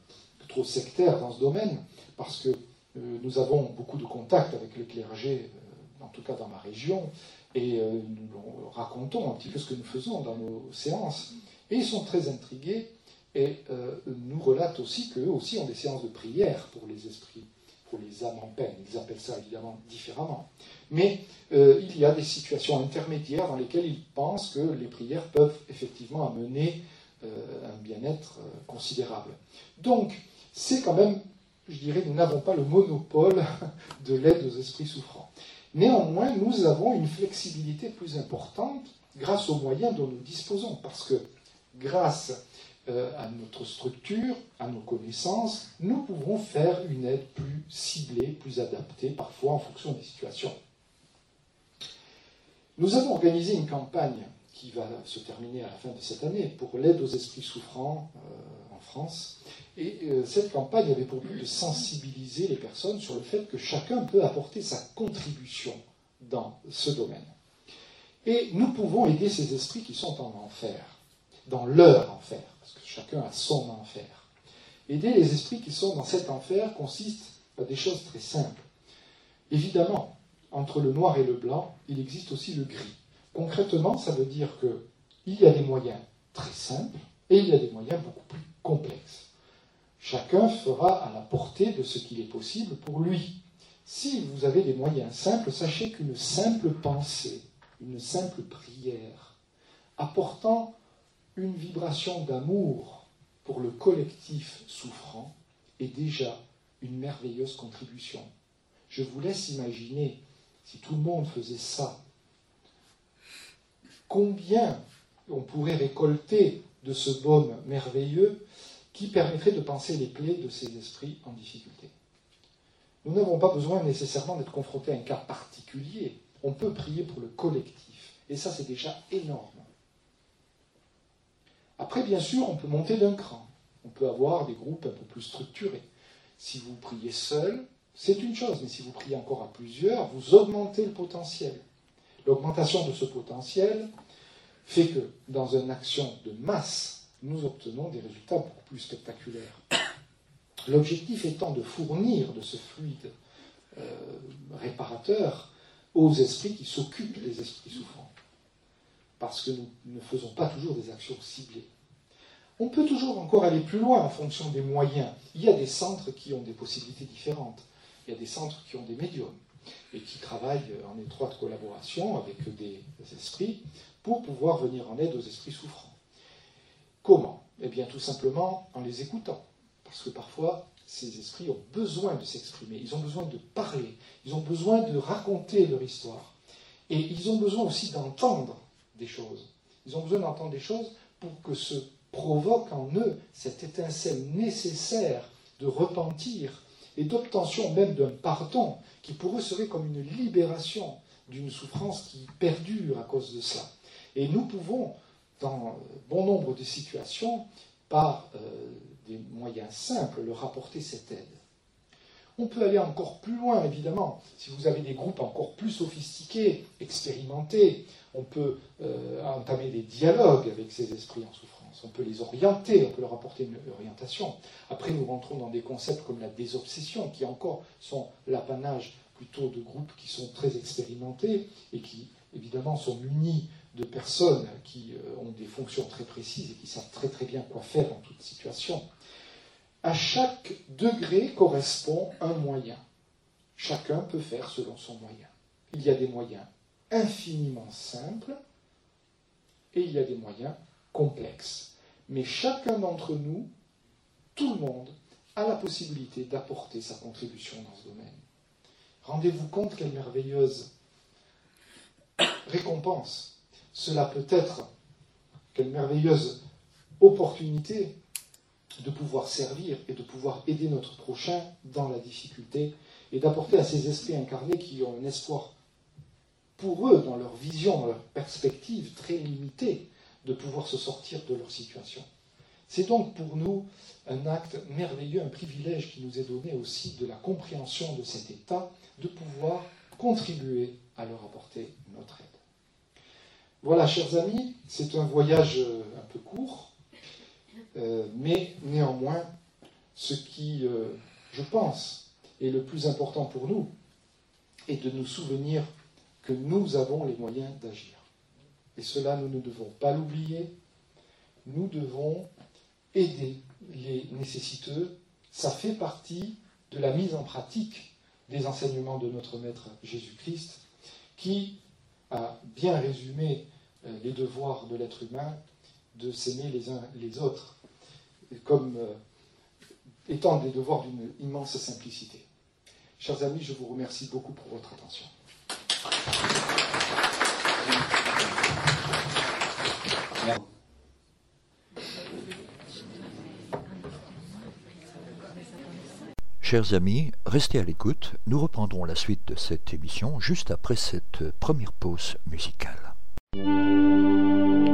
trop sectaire dans ce domaine, parce que euh, nous avons beaucoup de contacts avec le clergé, euh, en tout cas dans ma région, et euh, nous racontons un petit peu ce que nous faisons dans nos séances. Et ils sont très intrigués et euh, nous relatent aussi qu'eux aussi ont des séances de prière pour les esprits, pour les âmes en peine. Ils appellent ça évidemment différemment. Mais il y a des situations intermédiaires dans lesquelles ils pensent que les prières peuvent effectivement amener un bien-être considérable. Donc, c'est quand même, je dirais, nous n'avons pas le monopole de l'aide aux esprits souffrants. Néanmoins, nous avons une flexibilité plus importante grâce aux moyens dont nous disposons, parce que grâce euh, à notre structure, à nos connaissances, nous pouvons faire une aide plus ciblée, plus adaptée, parfois en fonction des situations. Nous avons organisé une campagne qui va se terminer à la fin de cette année pour l'aide aux esprits souffrants euh, France, et euh, cette campagne avait pour but de sensibiliser les personnes sur le fait que chacun peut apporter sa contribution dans ce domaine. Et nous pouvons aider ces esprits qui sont en enfer, dans leur enfer, parce que chacun a son enfer. Aider les esprits qui sont dans cet enfer consiste à des choses très simples. Évidemment, entre le noir et le blanc, il existe aussi le gris. Concrètement, ça veut dire qu'il y a des moyens très simples et il y a des moyens beaucoup plus complexes. Chacun fera à la portée de ce qu'il est possible pour lui. Si vous avez des moyens simples, sachez qu'une simple pensée, une simple prière, apportant une vibration d'amour pour le collectif souffrant, est déjà une merveilleuse contribution. Je vous laisse imaginer, si tout le monde faisait ça, combien on pourrait récolter de ce baume merveilleux qui permettrait de penser les plaies de ces esprits en difficulté. Nous n'avons pas besoin nécessairement d'être confrontés à un cas particulier. On peut prier pour le collectif. Et ça, c'est déjà énorme. Après, bien sûr, on peut monter d'un cran. On peut avoir des groupes un peu plus structurés. Si vous priez seul, c'est une chose, mais si vous priez encore à plusieurs, vous augmentez le potentiel. L'augmentation de ce potentiel fait que dans une action de masse, nous obtenons des résultats beaucoup plus spectaculaires. L'objectif étant de fournir de ce fluide euh, réparateur aux esprits qui s'occupent des esprits souffrants. Parce que nous ne faisons pas toujours des actions ciblées. On peut toujours encore aller plus loin en fonction des moyens. Il y a des centres qui ont des possibilités différentes. Il y a des centres qui ont des médiums et qui travaillent en étroite collaboration avec des esprits pour pouvoir venir en aide aux esprits souffrants. Comment? Eh bien tout simplement en les écoutant. Parce que parfois, ces esprits ont besoin de s'exprimer, ils ont besoin de parler, ils ont besoin de raconter leur histoire. Et ils ont besoin aussi d'entendre des choses. Ils ont besoin d'entendre des choses pour que se provoque en eux cette étincelle nécessaire de repentir et d'obtention même d'un pardon qui pour eux serait comme une libération d'une souffrance qui perdure à cause de cela. Et nous pouvons, dans bon nombre de situations, par euh, des moyens simples, leur apporter cette aide. On peut aller encore plus loin, évidemment. Si vous avez des groupes encore plus sophistiqués, expérimentés, on peut euh, entamer des dialogues avec ces esprits en souffrance. On peut les orienter, on peut leur apporter une orientation. Après, nous rentrons dans des concepts comme la désobsession, qui encore sont l'apanage plutôt de groupes qui sont très expérimentés et qui, évidemment, sont munis de personnes qui euh, ont des fonctions très précises et qui savent très très bien quoi faire en toute situation. À chaque degré correspond un moyen. Chacun peut faire selon son moyen. Il y a des moyens infiniment simples et il y a des moyens complexes. Mais chacun d'entre nous, tout le monde, a la possibilité d'apporter sa contribution dans ce domaine. Rendez-vous compte quelle merveilleuse récompense cela peut être quelle merveilleuse opportunité de pouvoir servir et de pouvoir aider notre prochain dans la difficulté et d'apporter à ces esprits incarnés qui ont un espoir pour eux, dans leur vision, dans leur perspective très limitée, de pouvoir se sortir de leur situation. C'est donc pour nous un acte merveilleux, un privilège qui nous est donné aussi de la compréhension de cet état, de pouvoir contribuer à leur apporter notre aide. Voilà, chers amis, c'est un voyage euh, un peu court, euh, mais néanmoins, ce qui, euh, je pense, est le plus important pour nous, est de nous souvenir que nous avons les moyens d'agir. Et cela, nous ne devons pas l'oublier. Nous devons aider les nécessiteux. Ça fait partie de la mise en pratique des enseignements de notre Maître Jésus-Christ, qui a bien résumé les devoirs de l'être humain de s'aimer les uns les autres, comme euh, étant des devoirs d'une immense simplicité. Chers amis, je vous remercie beaucoup pour votre attention. Chers amis, restez à l'écoute. Nous reprendrons la suite de cette émission juste après cette première pause musicale. Música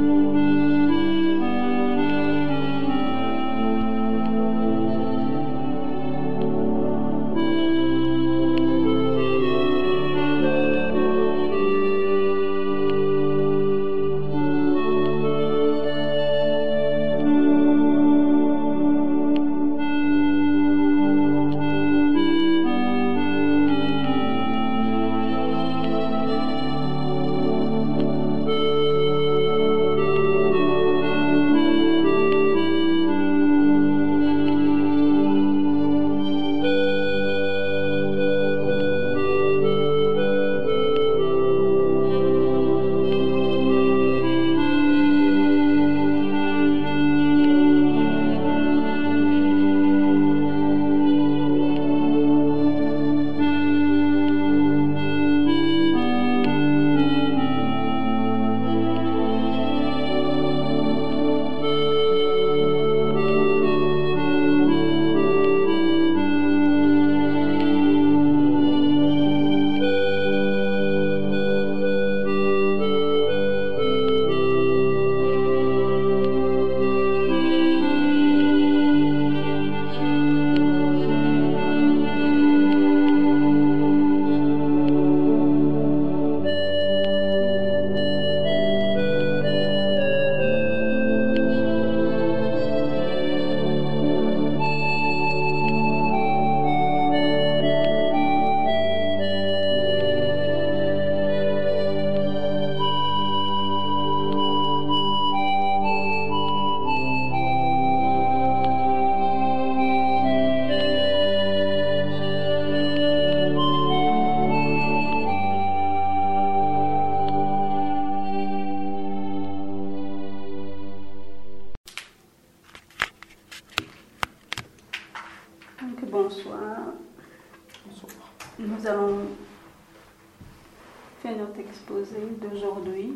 d'aujourd'hui.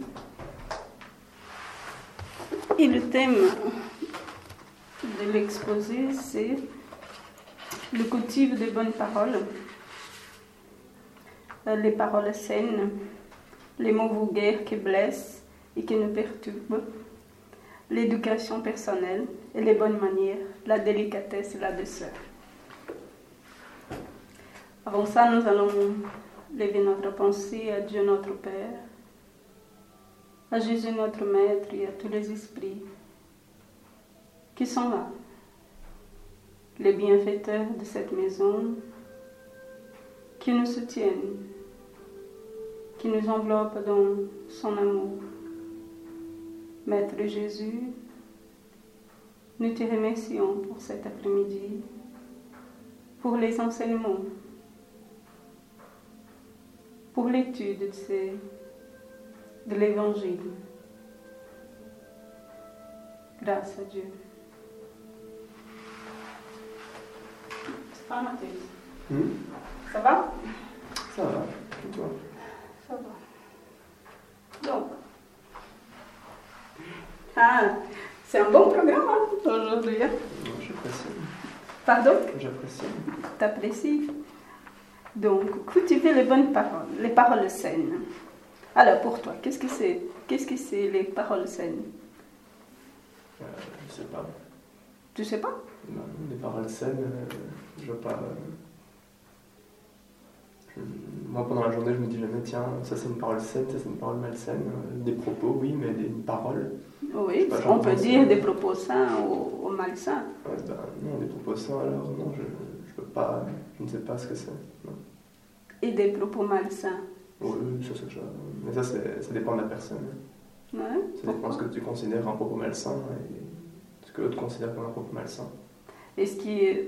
Et le thème de l'exposé, c'est le cultive des bonnes paroles, Euh, les paroles saines, les mots vulgaires qui blessent et qui nous perturbent, l'éducation personnelle et les bonnes manières, la délicatesse et la douceur. Avant ça, nous allons lever notre pensée à Dieu notre Père, à Jésus notre Maître et à tous les esprits qui sont là, les bienfaiteurs de cette maison, qui nous soutiennent, qui nous enveloppent dans son amour. Maître Jésus, nous te remercions pour cet après-midi, pour les enseignements, pour l'étude de, l'Évangile. Grâce à Dieu. C'est pas Mathieu. Hmm? Ça va? Ça va. Ça va. Donc. Ah, c'est un bon programme hein, aujourd'hui. hein. J'apprécie. Pardon? J'apprécie. T'apprécies? Donc, cultiver les bonnes paroles, les paroles saines? Alors, pour toi, qu'est-ce que c'est Qu'est-ce que c'est les paroles saines? Euh, je sais pas. Tu sais pas? Non, des paroles saines, euh, je vois pas. euh, Moi, pendant la journée, je me dis jamais, tiens, ça c'est une parole saine, ça c'est une parole malsaine. Euh, Des propos, oui, mais des paroles. Oui, Bah, on peut dire des propos sains ou, ou malsains. Ouais, ben, non, des propos sains, alors non, je, je peux pas. Je ne sais pas ce que c'est. Et des propos malsains. Oui, ça, c'est je- Mais ça, ça dépend de la personne. Ouais, Ça dépend de pourquoi? ce que tu considères un propos malsain et ce que l'autre considère comme un propos malsain. Est-ce que,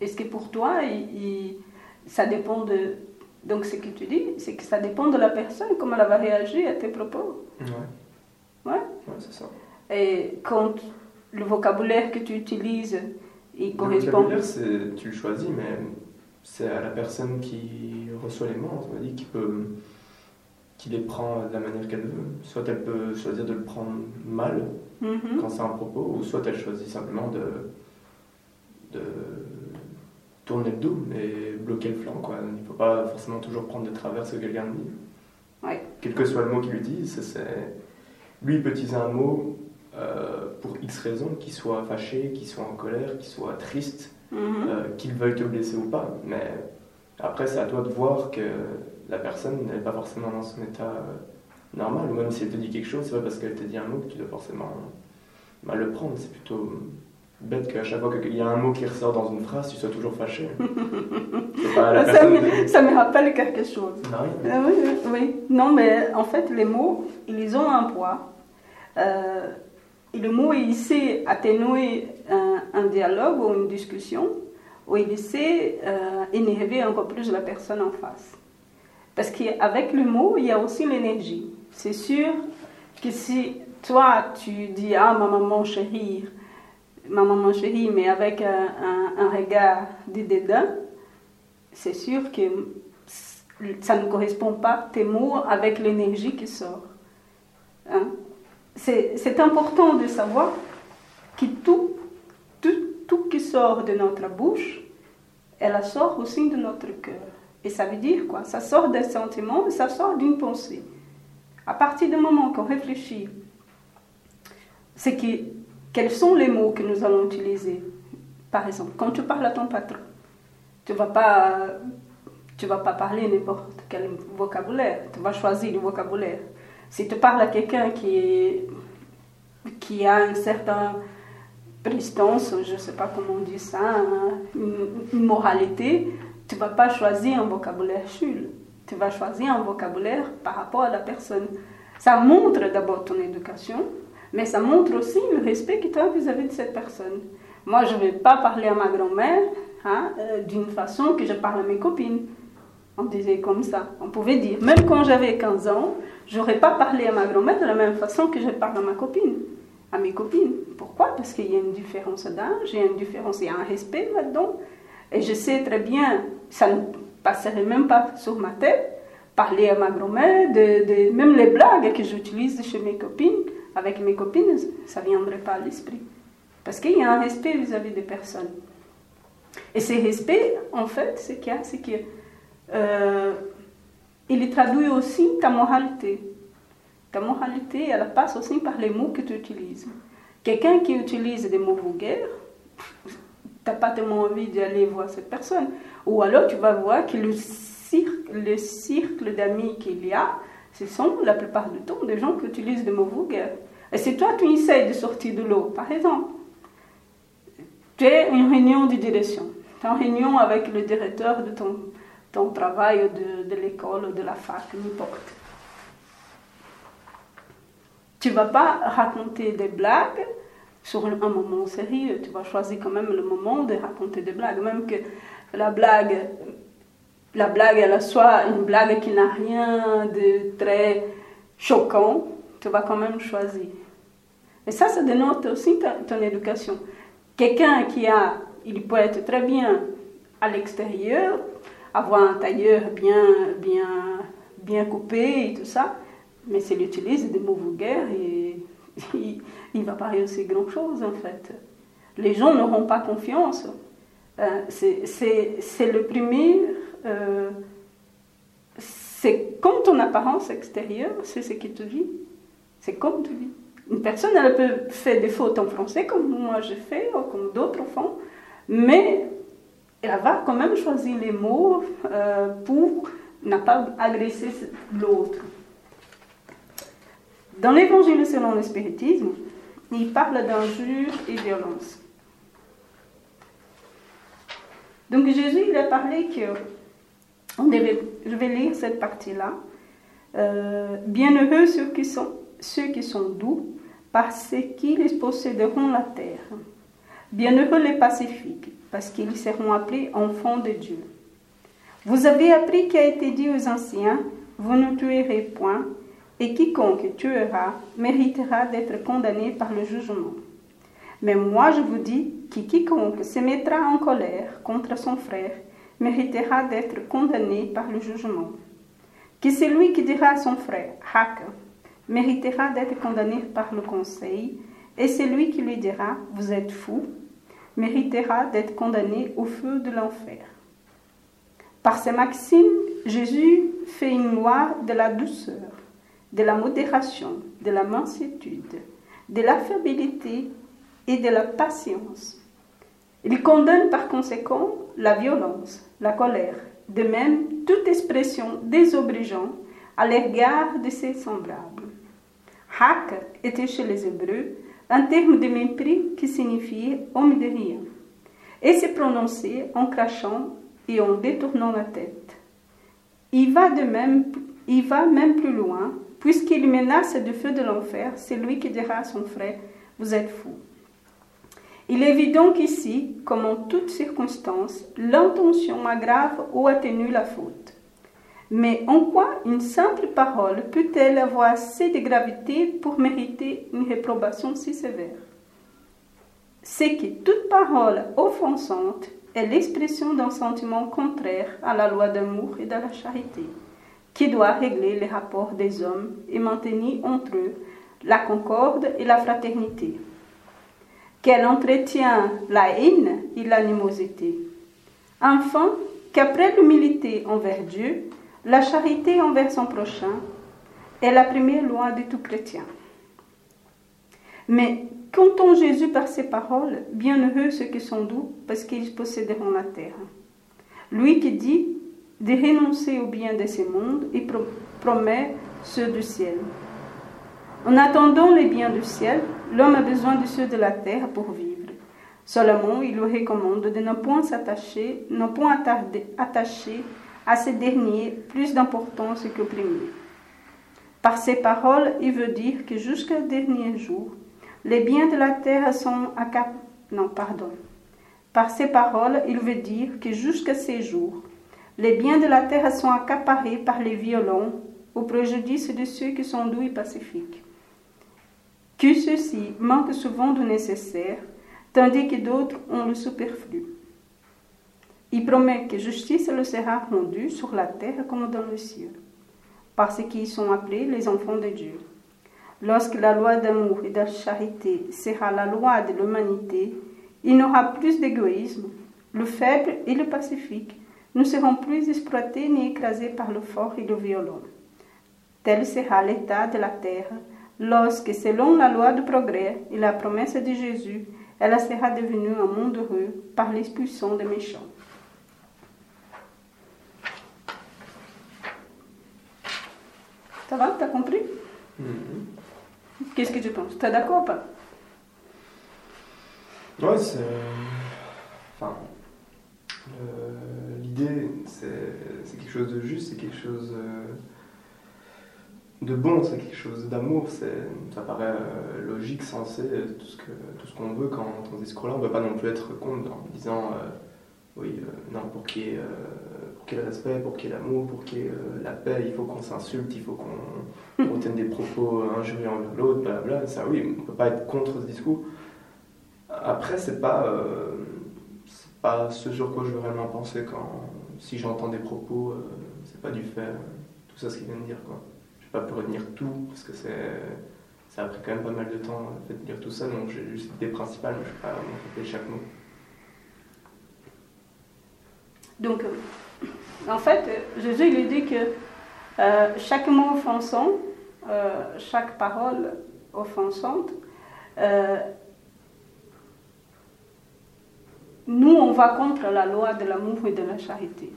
est que pour toi, il- il- ça dépend de... Donc ce que tu dis, c'est que ça dépend de la personne, comment elle va réagir à tes propos. Ouais. Ouais. Ouais, c'est ça. Et quand le vocabulaire que tu utilises, il Le correspond... vocabulaire, c'est- tu le choisis, mais c'est à la personne qui reçoit les mots, on va dire, qui peut qui les prend de la manière qu'elle veut. Soit elle peut choisir de le prendre mal Mhm. quand c'est un propos, ou soit elle choisit simplement de, de tourner le dos et bloquer le flanc. Quoi. Il ne faut pas forcément toujours prendre de travers ce que quelqu'un dit. Ouais. Quel que soit le mot qu'il lui dise, c'est lui il peut utiliser un mot euh, pour X raisons, qu'il soit fâché, qu'il soit en colère, qu'il soit triste, Euh, qu'il veuille te blesser ou pas. Mais après, c'est à toi de voir que la personne n'est pas forcément dans son état euh, normal. Ou même si elle te dit quelque chose, c'est pas parce qu'elle te dit un mot que tu dois forcément mal le prendre. C'est plutôt bête qu'à chaque fois qu'il y a un mot qui ressort dans une phrase, tu sois toujours fâché. ça, personne. me, ça me rappelle quelque chose. Non, rien. Euh, oui, oui, oui. Non, mais en fait, les mots, ils ont un poids. Euh, le mot, il sait atténuer un, un dialogue ou une discussion, ou il sait euh, énerver encore plus la personne en face. Parce qu'avec le mot, il y a aussi l'énergie. C'est sûr que si toi, tu dis Ah, ma maman chérie, ma maman chérie, mais avec un, un- un regard de dédain, c'est sûr que ça ne correspond pas tes mots avec l'énergie qui sort. Hein? C'est important de savoir que tout, tout, tout qui sort de notre bouche, elle sort aussi de notre cœur. Et ça veut dire quoi? Ça sort d'un sentiment, ça sort d'une pensée. À partir du moment qu'on réfléchit, c'est que quels sont les mots que nous allons utiliser? Par exemple, quand tu parles à ton patron, tu vas vas pas parler n'importe quel vocabulaire, tu vas choisir le vocabulaire. Si tu parles à quelqu'un qui, qui a une certaine prestance, je ne sais pas comment on dit ça, hein, une, moralité, tu vas pas choisir un vocabulaire chul. Tu vas choisir un vocabulaire par rapport à la personne. Ça montre d'abord ton éducation, mais ça montre aussi le respect que tu as vis-à-vis de cette personne. Moi, je ne vais pas parler à ma grand-mère hein, euh, d'une façon que je parle à mes copines. On disait comme ça. On pouvait dire, même quand j'avais 15 ans, j'aurais pas parlé à ma grand-mère de la même façon que je parle à ma copine, à mes copines. Pourquoi? Parce qu'il y a une différence d'âge, il y a une différence, il y a un respect là-dedans. Et je sais très bien, ça ne passerait même pas sur ma tête, parler à ma grand-mère, de, même les blagues que j'utilise chez mes copines, avec mes copines, ça ne viendrait pas à l'esprit. Parce qu'il y a un respect vis-à-vis des personnes. Et ce respect, en fait, ce qu'il y a, c'est que euh, il traduit aussi ta moralité. Ta moralité, elle passe aussi par les mots que tu utilises. Quelqu'un qui utilise des mots vulgaires, tu n'as pas tellement envie d'aller voir cette personne. Ou alors tu vas voir que le cercle, le cercle d'amis qu'il y a, ce sont la plupart du temps des gens qui utilisent des mots vulgaires. Et si toi tu essaies de sortir de l'eau, par exemple, tu es une réunion de direction, tu es en réunion avec le directeur de ton, ton travail, de, de l'école, de la fac, n'importe. Tu ne vas pas raconter des blagues sur un moment sérieux. Tu vas choisir quand même le moment de raconter des blagues. Même que la blague, la blague, elle soit une blague qui n'a rien de très choquant, tu vas quand même choisir. Et ça, ça dénote aussi ton éducation. Quelqu'un qui a, il peut être très bien à l'extérieur, avoir un tailleur bien, bien, bien coupé et tout ça, mais s'il utilise des mots vulgaires, et, il ne va pas réussir grand-chose en fait. Les gens n'auront pas confiance. Euh, c'est le premier. Euh, c'est comme ton apparence extérieure, c'est ce qui te dit. C'est comme tu dis. Une personne, elle peut faire des fautes en français, comme moi j'ai fait, ou comme d'autres font, mais elle va quand même choisir les mots euh, pour ne pas agresser l'autre. Dans l'évangile selon le spiritisme, il parle d'injure et violence. Donc Jésus, il a parlé que, je vais lire cette partie-là, euh, bienheureux ceux qui sont doux, parce qu'ils posséderont la terre. Bienheureux les pacifiques, parce qu'ils seront appelés enfants de Dieu. Vous avez appris qu'il a été dit aux anciens, vous ne tuerez point, et quiconque tuera méritera d'être condamné par le jugement. Mais moi je vous dis que quiconque se mettra en colère contre son frère méritera d'être condamné par le jugement. Que celui qui dira à son frère Hak méritera d'être condamné par le conseil, et celui qui lui dira Vous êtes fou méritera d'être condamné au feu de l'enfer. Par ces maximes, Jésus fait une loi de la douceur de la modération, de la mansuétude, de l'affabilité et de la patience. Il condamne par conséquent la violence, la colère, de même toute expression désobligeante à l'égard de ses semblables. Hak était chez les Hébreux un terme de mépris qui signifiait homme de rien, et se prononçait en crachant et en détournant la tête. Il va de même, il va même plus loin puisqu'il menace du feu de l'enfer celui qui dira à son frère Vous êtes fou. Il est évident qu'ici, comme en toutes circonstances, l'intention aggrave ou atténue la faute. Mais en quoi une simple parole peut-elle avoir assez de gravité pour mériter une réprobation si sévère? C'est que toute parole offensante est l'expression d'un sentiment contraire à la loi d'amour et de la charité qui doit régler les rapports des hommes et maintenir entre eux la concorde et la fraternité, qu'elle entretient la haine et l'animosité. Enfin, qu'après l'humilité envers Dieu, la charité envers son prochain est la première loi de tout chrétien. Mais comptons Jésus par ses paroles, bienheureux ceux qui sont doux, parce qu'ils posséderont la terre. Lui qui dit de renoncer au bien de ce monde et promet ceux du ciel. En attendant les biens du ciel, l'homme a besoin de ceux de la terre pour vivre. Seulement, il lui recommande de ne point s'attacher, ne point attacher à ces derniers plus d'importance qu'au premier. Par ces paroles, il veut dire que jusqu'au dernier jour, les biens de la terre sont à Non, pardon. Par ces paroles, il veut dire que jusqu'à ces jours, les biens de la terre sont accaparés par les violents au préjudice de ceux qui sont doux et pacifiques. Que ceux-ci manquent souvent du nécessaire, tandis que d'autres ont le superflu. Il promet que justice le sera rendue sur la terre comme dans le ciel, parce qu'ils sont appelés les enfants de Dieu. Lorsque la loi d'amour et de charité sera la loi de l'humanité, il n'aura plus d'égoïsme. Le faible et le pacifique ne seront plus exploités ni écrasés par le fort et le violent. Tel sera l'état de la terre lorsque, selon la loi du progrès et la promesse de Jésus, elle sera devenue un monde heureux par l'expulsion des méchants. Ça va T'as compris Mhm. Qu'est-ce que tu penses T'es d'accord ou pas Ouais, c'est. Enfin. L'idée, c'est quelque chose de juste, c'est quelque chose euh, de bon, c'est quelque chose d'amour. Ça paraît euh, logique, sensé, tout ce qu'on veut quand on entend ce discours-là. On ne veut pas non plus être contre en disant euh, oui, euh, non, pour qu'il y, ait, pour qu'il y ait le respect, pour qu'il y ait l'amour, pour qu'il y ait euh, la paix, il faut qu'on s'insulte, il faut qu'on on tienne des propos injurieux envers l'autre, blablabla. Ça, oui, on ne peut pas être contre ce discours. Après, c'est pas, euh, pas ce sur quoi je veux réellement penser quand, si j'entends des propos, euh, c'est pas du fait, euh, tout ça ce qu'il vient de dire, quoi. Je vais pas pu retenir tout, parce que c'est, ça a pris quand même pas mal de temps, le fait de lire tout ça, donc j'ai juste l'idée principale, mais je vais pas rappeler chaque mot. Donc, en fait, Jésus il dit que euh, chaque mot offensant, euh, chaque parole offensante, euh, nous, on va contre la loi de l'amour et de la charité.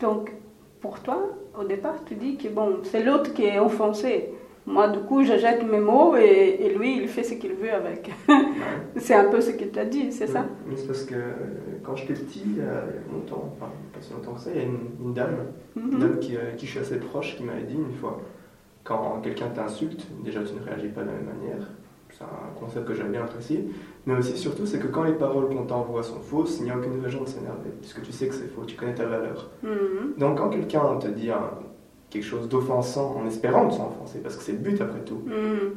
Donc, pour toi, au départ, tu dis que bon, c'est l'autre qui est offensé. Moi, du coup, je jette mes mots et, et lui, il fait ce qu'il veut avec. c'est un peu ce tu as dit, c'est ça? C'est parce que euh, quand j'étais petit, il y a longtemps, enfin pas si longtemps que ça, il y a une, une dame, une Mhm. dame qui, euh, qui je suis assez proche, qui m'avait dit une fois, quand quelqu'un t'insulte, déjà tu ne réagis pas de la même manière, c'est un concept que j'avais bien apprécié, mais aussi surtout c'est que quand les paroles qu'on t'envoie sont fausses, il n'y a aucune raison de s'énerver, puisque tu sais que c'est faux, tu connais ta valeur. Mhm. Donc quand quelqu'un te dit un- quelque chose d'offensant en espérant te offenser, parce que c'est le but après tout, Mhm.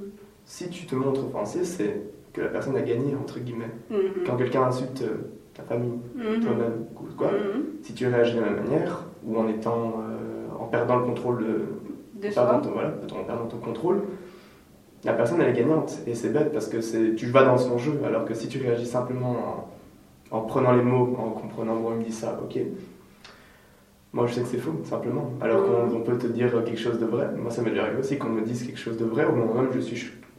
si tu te montres offensé, c'est que la personne a gagné, entre guillemets. Mhm. Quand quelqu'un insulte euh, ta famille, Mhm. toi-même, ou quoi, Mhm. si tu réagis de la même manière, ou en étant, euh, en perdant le contrôle de, De perdant ton, voilà, en perdant ton contrôle, la personne elle est gagnante et c'est bête parce que c'est, tu vas dans son jeu alors que si tu réagis simplement en, en prenant les mots, en comprenant moi il me dit ça, ok. Moi je sais que c'est faux simplement. Alors qu'on on peut te dire quelque chose de vrai. Moi ça m'est déjà arrivé aussi qu'on me dise quelque chose de vrai. Au moment même je suis,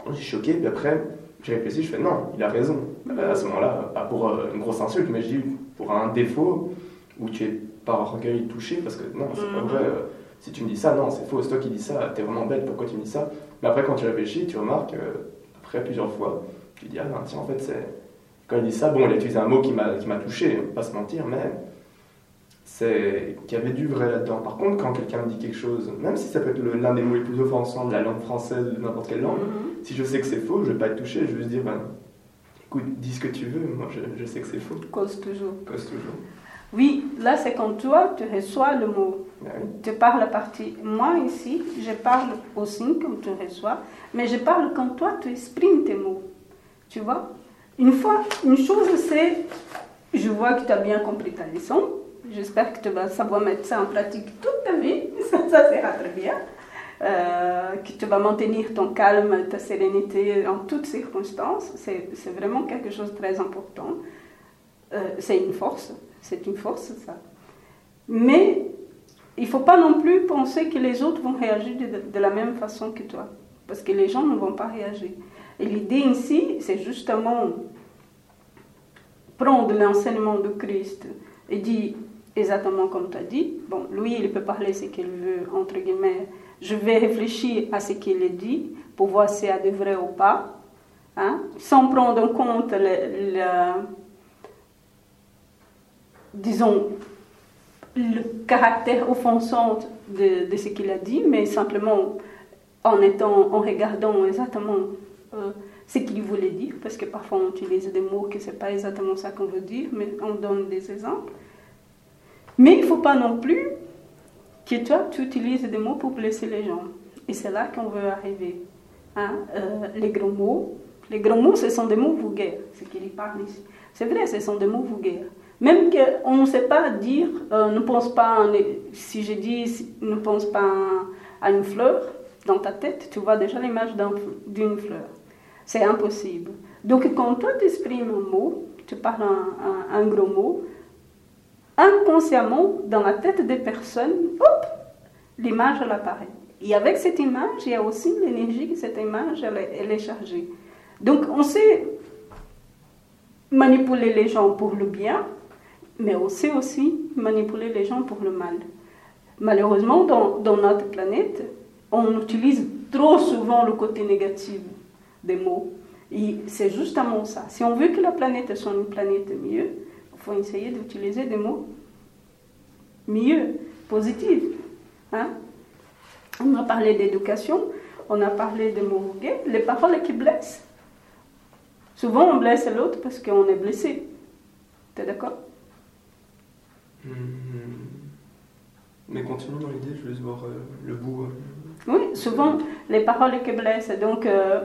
je suis choqué puis après j'ai réfléchi, je fais non, il a raison. Euh, À ce moment-là, pas pour euh, une grosse insulte, mais je dis pour un défaut où tu es par orgueil touché parce que non, c'est pas Mhm. vrai. Si tu me dis ça, non, c'est faux, c'est toi qui dis ça, t'es vraiment bête, pourquoi tu me dis ça? Mais après, quand tu réfléchis, tu remarques, euh, après plusieurs fois, tu dis, ah ben, tiens, en fait, c'est. Quand il dit ça, bon, il a utilisé un mot qui m'a qui m'a touché, pas se mentir, mais c'est qu'il y avait du vrai là-dedans. Par contre, quand quelqu'un me dit quelque chose, même si ça peut être l'un des mots les plus offensants de la langue française ou de n'importe quelle langue, Mhm. si je sais que c'est faux, je vais pas être touché, je vais juste dire, ben, écoute, dis ce que tu veux, moi je, je sais que c'est faux, Cause toujours. cause toujours. Oui, là c'est quand toi tu reçois le mot. Ben oui. Tu parles à partir. Moi ici, je parle aussi comme tu reçois, mais je parle quand toi tu exprimes tes mots. Tu vois? Une fois, une chose c'est, je vois que tu as bien compris ta leçon. J'espère que tu vas savoir mettre ça en pratique toute ta vie. Ça, ça sera très bien. Euh, que tu vas maintenir ton calme, ta sérénité en toutes circonstances. C'est vraiment quelque chose de très important. Euh, c'est une force. C'est une force, ça. Mais il ne faut pas non plus penser que les autres vont réagir de, de la même façon que toi. Parce que les gens ne vont pas réagir. Et l'idée ici, c'est justement prendre l'enseignement de Christ et dire exactement comme tu as dit. Bon, lui, il peut parler ce qu'il veut, entre guillemets. Je vais réfléchir à ce qu'il dit pour voir si a de vrai ou pas. Hein, sans prendre en compte le, disons, le caractère offensant de, de ce qu'il a dit, mais simplement en, étant, en regardant exactement euh, ce qu'il voulait dire, parce que parfois on utilise des mots que ce n'est pas exactement ça qu'on veut dire, mais on donne des exemples. Mais il ne faut pas non plus que toi, tu utilises des mots pour blesser les gens. Et c'est là qu'on veut arriver. Hein? Euh, les gros mots, les gros mots, ce sont des mots vulgaires, ce qu'il parle ici. C'est vrai, ce sont des mots vulgaires. Même qu'on ne sait pas dire, euh, ne pense pas, si je dis, ne pense pas à une fleur, dans ta tête, tu vois déjà l'image d'une fleur. C'est impossible. Donc quand toi tu exprimes un mot, tu parles un, un, gros mot, inconsciemment, dans la tête des personnes, l'image apparaît. Et avec cette image, il y a aussi l'énergie que cette image elle, est chargée. Donc on sait manipuler les gens pour le bien, mais on sait aussi manipuler les gens pour le mal. Malheureusement, dans, dans notre planète, on utilise trop souvent le côté négatif des mots. Et c'est justement ça. Si on veut que la planète soit une planète mieux, faut essayer d'utiliser des mots mieux, positifs. Hein? On a parlé d'éducation, on a parlé de mots gays, les paroles qui blessent. Souvent, on blesse l'autre parce qu'on est blessé. Tu es d'accord? Hmm. Mais continue dans l'idée, je veux voir euh, le bout. Euh. Oui, souvent, les paroles qui blessent. Donc, euh,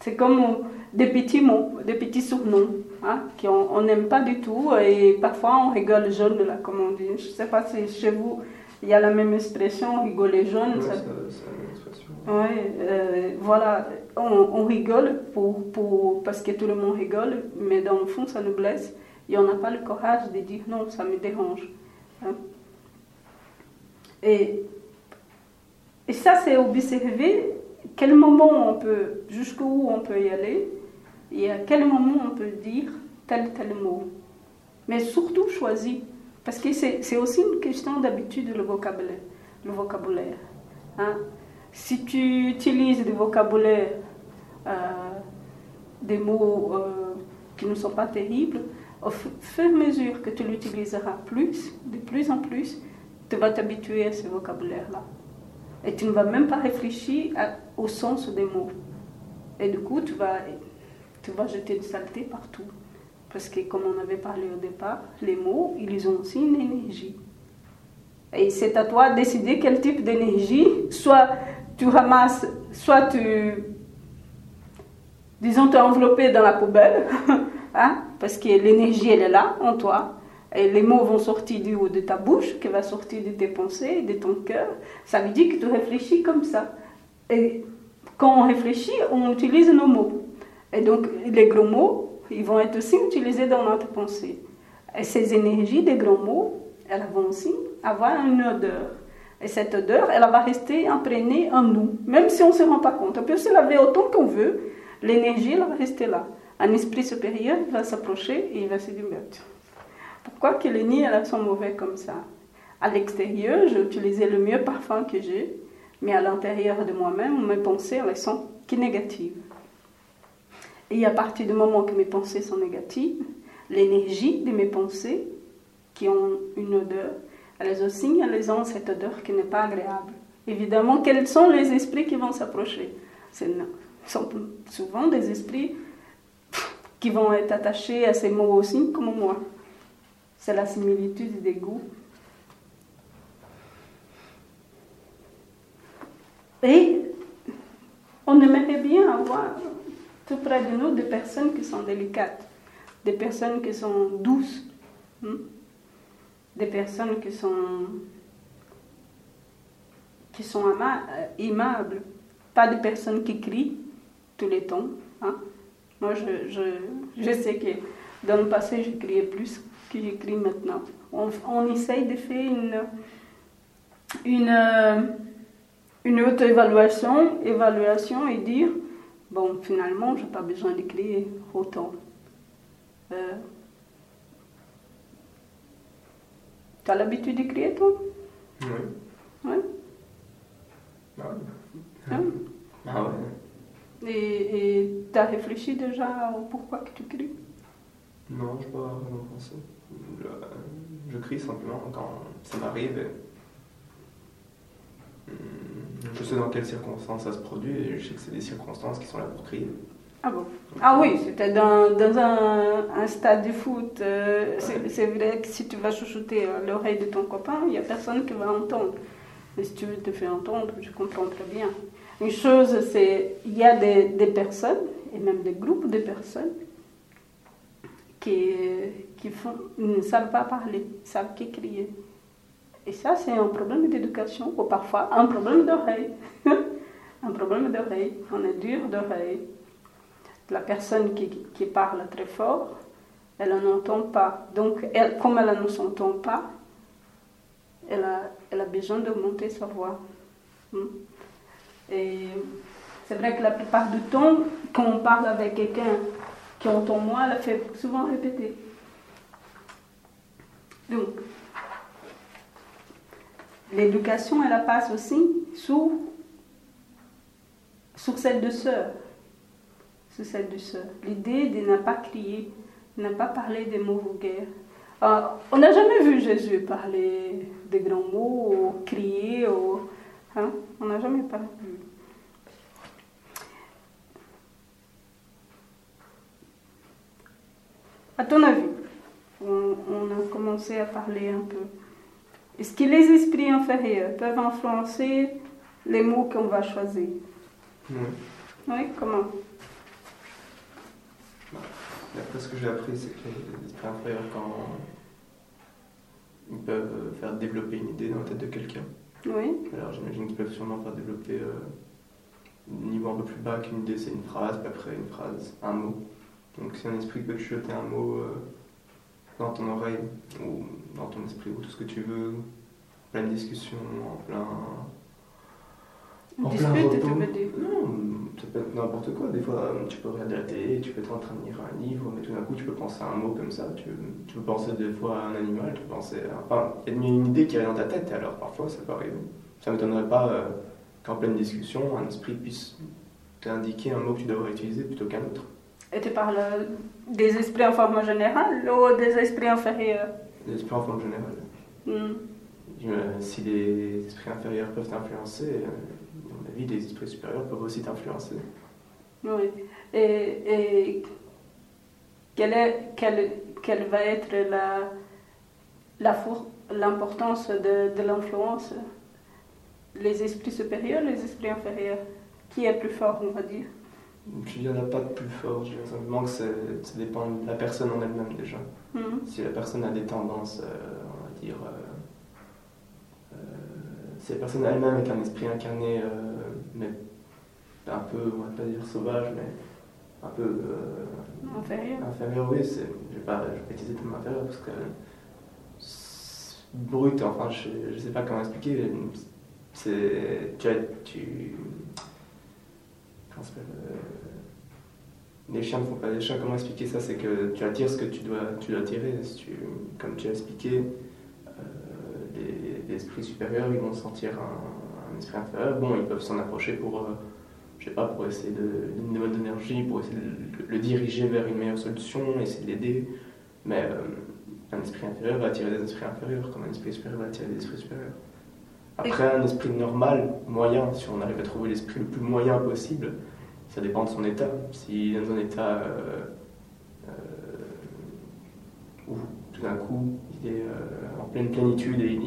c'est comme des petits mots, des petits surnoms, hein, qu'on n'aime pas du tout. Et parfois, on rigole jaune, comme on dit. Je ne sais pas si chez vous, il y a la même expression, rigoler jaune. Oui, Oui, euh, voilà, on, on, rigole pour, pour, parce que tout le monde rigole, mais dans le fond, ça nous blesse. Et on n'a pas le courage de dire non, ça me dérange. Hein. Et et ça, c'est observer quel moment on peut, jusqu'où on peut y aller, et à quel moment on peut dire tel tel mot. Mais surtout choisir, parce que c'est aussi une question d'habitude le vocabulaire. Le vocabulaire hein. Si tu utilises du vocabulaire, euh, des mots euh, qui ne sont pas terribles, au fur et à mesure que tu l'utiliseras plus, de plus en plus, tu vas t'habituer à ce vocabulaire-là. Et tu ne vas même pas réfléchir au sens des mots. Et du coup, tu vas, tu vas jeter de saleté partout. Parce que, comme on avait parlé au départ, les mots, ils ont aussi une énergie. Et c'est à toi de décider quel type d'énergie, soit tu ramasses, soit tu, disons, tu es enveloppé dans la poubelle, hein, parce que l'énergie, elle est là, en toi, et les mots vont sortir du haut de ta bouche, qui va sortir de tes pensées, de ton cœur. Ça veut dire que tu réfléchis comme ça. Et quand on réfléchit, on utilise nos mots. Et donc, les gros mots, ils vont être aussi utilisés dans notre pensée. Et ces énergies des grands mots, elles vont aussi avoir une odeur. Et cette odeur, elle va rester imprégnée en nous, même si on ne se rend pas compte. On peut se laver autant qu'on veut, l'énergie, elle va rester là. Un esprit supérieur va s'approcher et il va se dire, pourquoi que les nids elles sont mauvais comme ça? À l'extérieur, j'ai utilisé le mieux parfum que j'ai, mais à l'intérieur de moi-même, mes pensées elles sont que négatives. Et à partir du moment que mes pensées sont négatives, l'énergie de mes pensées, qui ont une odeur, elles aussi, elles ont cette odeur qui n'est pas agréable. Évidemment, quels sont les esprits qui vont s'approcher? Ce sont souvent des esprits qui vont être attachés à ces mots aussi, comme moi c'est la similitude des goûts. Et on aimerait bien avoir tout près de nous des personnes qui sont délicates, des personnes qui sont douces, hein, des personnes qui sont, qui sont aimables, pas des personnes qui crient tous les temps. Hein? Moi, je, je, je sais que dans le passé, je criais plus que j'écris maintenant. On, on, essaye de faire une, une, euh, une auto-évaluation évaluation et dire bon, finalement, je n'ai pas besoin d'écrire autant. Euh, tu as l'habitude d'écrire, toi? Oui. Oui ah, hein? ah ouais. Et tu as réfléchi déjà au pourquoi que tu écris Non, je n'ai pas vraiment pensé je crie simplement quand ça m'arrive. Je sais dans quelles circonstances ça se produit et je sais que c'est des circonstances qui sont là pour crier. Ah bon? Ah oui, c'était dans, dans un, un, stade de foot. Euh, c'est vrai que si tu vas chouchouter l'oreille de ton copain, il n'y a personne qui va entendre. Mais si tu veux te faire entendre, je comprends très bien. Une chose, c'est il y a des, des personnes, et même des groupes de personnes, qui, qui font, ne savent pas parler, ne savent qu'écrire. Et ça, c'est un problème d'éducation ou parfois un problème d'oreille. un problème d'oreille. On est dur d'oreille. La personne qui, qui, parle très fort, elle n'entend pas. Donc, elle, comme elle ne s'entend pas, elle a, elle a besoin d'augmenter sa voix. Hmm. Et c'est vrai que la plupart du temps, quand on parle avec quelqu'un qui entend moins, elle fait souvent répéter. Donc, l'éducation, elle passe aussi sur, sur celle de sœur. Celle de sœur. L'idée de ne pas crier, de ne pas parler des mots vulgaires. Ah, on n'a jamais vu Jésus parler de grands mots, ou crier, ou, hein? on n'a jamais parlé. À ton avis, on, a commencé à parler un peu. Est-ce que les esprits inférieurs peuvent influencer les mots qu'on va choisir? Oui. Oui, comment? D'après ce que j'ai appris, c'est que les esprits inférieurs, quand ils peuvent faire développer une idée dans la tête de quelqu'un. Oui. Alors j'imagine qu'ils peuvent sûrement faire développer euh, un niveau un peu plus bas qu'une idée, c'est une phrase, puis après une phrase, un mot. Donc si un esprit peut te jeter un mot euh, dans ton oreille, ou dans ton esprit, ou tout ce que tu veux, en pleine discussion, en plein... En dispute, tu veux dire Non, ça peut être n'importe quoi. Des fois, tu peux regarder la télé, tu peux être en train de lire un livre, mais tout d'un coup, tu peux penser à un mot comme ça. Tu, tu peux penser des fois à un animal, tu peux penser à... Enfin, il y a une idée qui arrive dans ta tête, et alors parfois, ça peut arriver. Ça ne m'étonnerait pas euh, qu'en pleine discussion, un esprit puisse t'indiquer un mot que tu devrais utiliser plutôt qu'un autre. Et tu parles des esprits en forme générale ou des esprits inférieurs Des esprits en forme générale. Hmm. Si les esprits inférieurs peuvent t'influencer, euh, à mon avis, les esprits supérieurs peuvent aussi t'influencer. Oui. Et, et quelle, est, quelle, quelle, va être la, l'importance de, de l'influence? Les esprits supérieurs, les esprits inférieurs? Qui est plus fort, on va dire? Il n'y en a pas de plus fort, je dirais simplement que ça dépend de la personne en elle-même déjà. Mhm. Si la personne a des tendances, euh, on va dire, euh, euh, si la personne elle-même est un esprit incarné, mais un peu, on va pas dire sauvage, mais un peu inférieur. Inférieur, oui, je vais pas utiliser le terme inférieur parce que brut, enfin je ne sais pas comment expliquer, c'est tu, tu les chiens ne font pas des chiens. Comment expliquer ça? C'est que tu attires ce que tu dois, tu dois comme tu as expliqué, euh, les, esprits supérieurs, ils vont sentir un, esprit inférieur. Bon, ils peuvent s'en approcher pour, euh, je sais pas, pour essayer de une mode d'énergie, pour essayer de le, diriger vers une meilleure solution, essayer de l'aider. Mais un esprit inférieur va attirer des esprits inférieurs, comme un esprit supérieur va attirer des esprits supérieurs. Après, un esprit normal, moyen, si on arrive à trouver l'esprit le plus moyen possible, ça dépend de son état. S'il est dans un état euh, euh, où tout d'un coup il est euh, en pleine plénitude et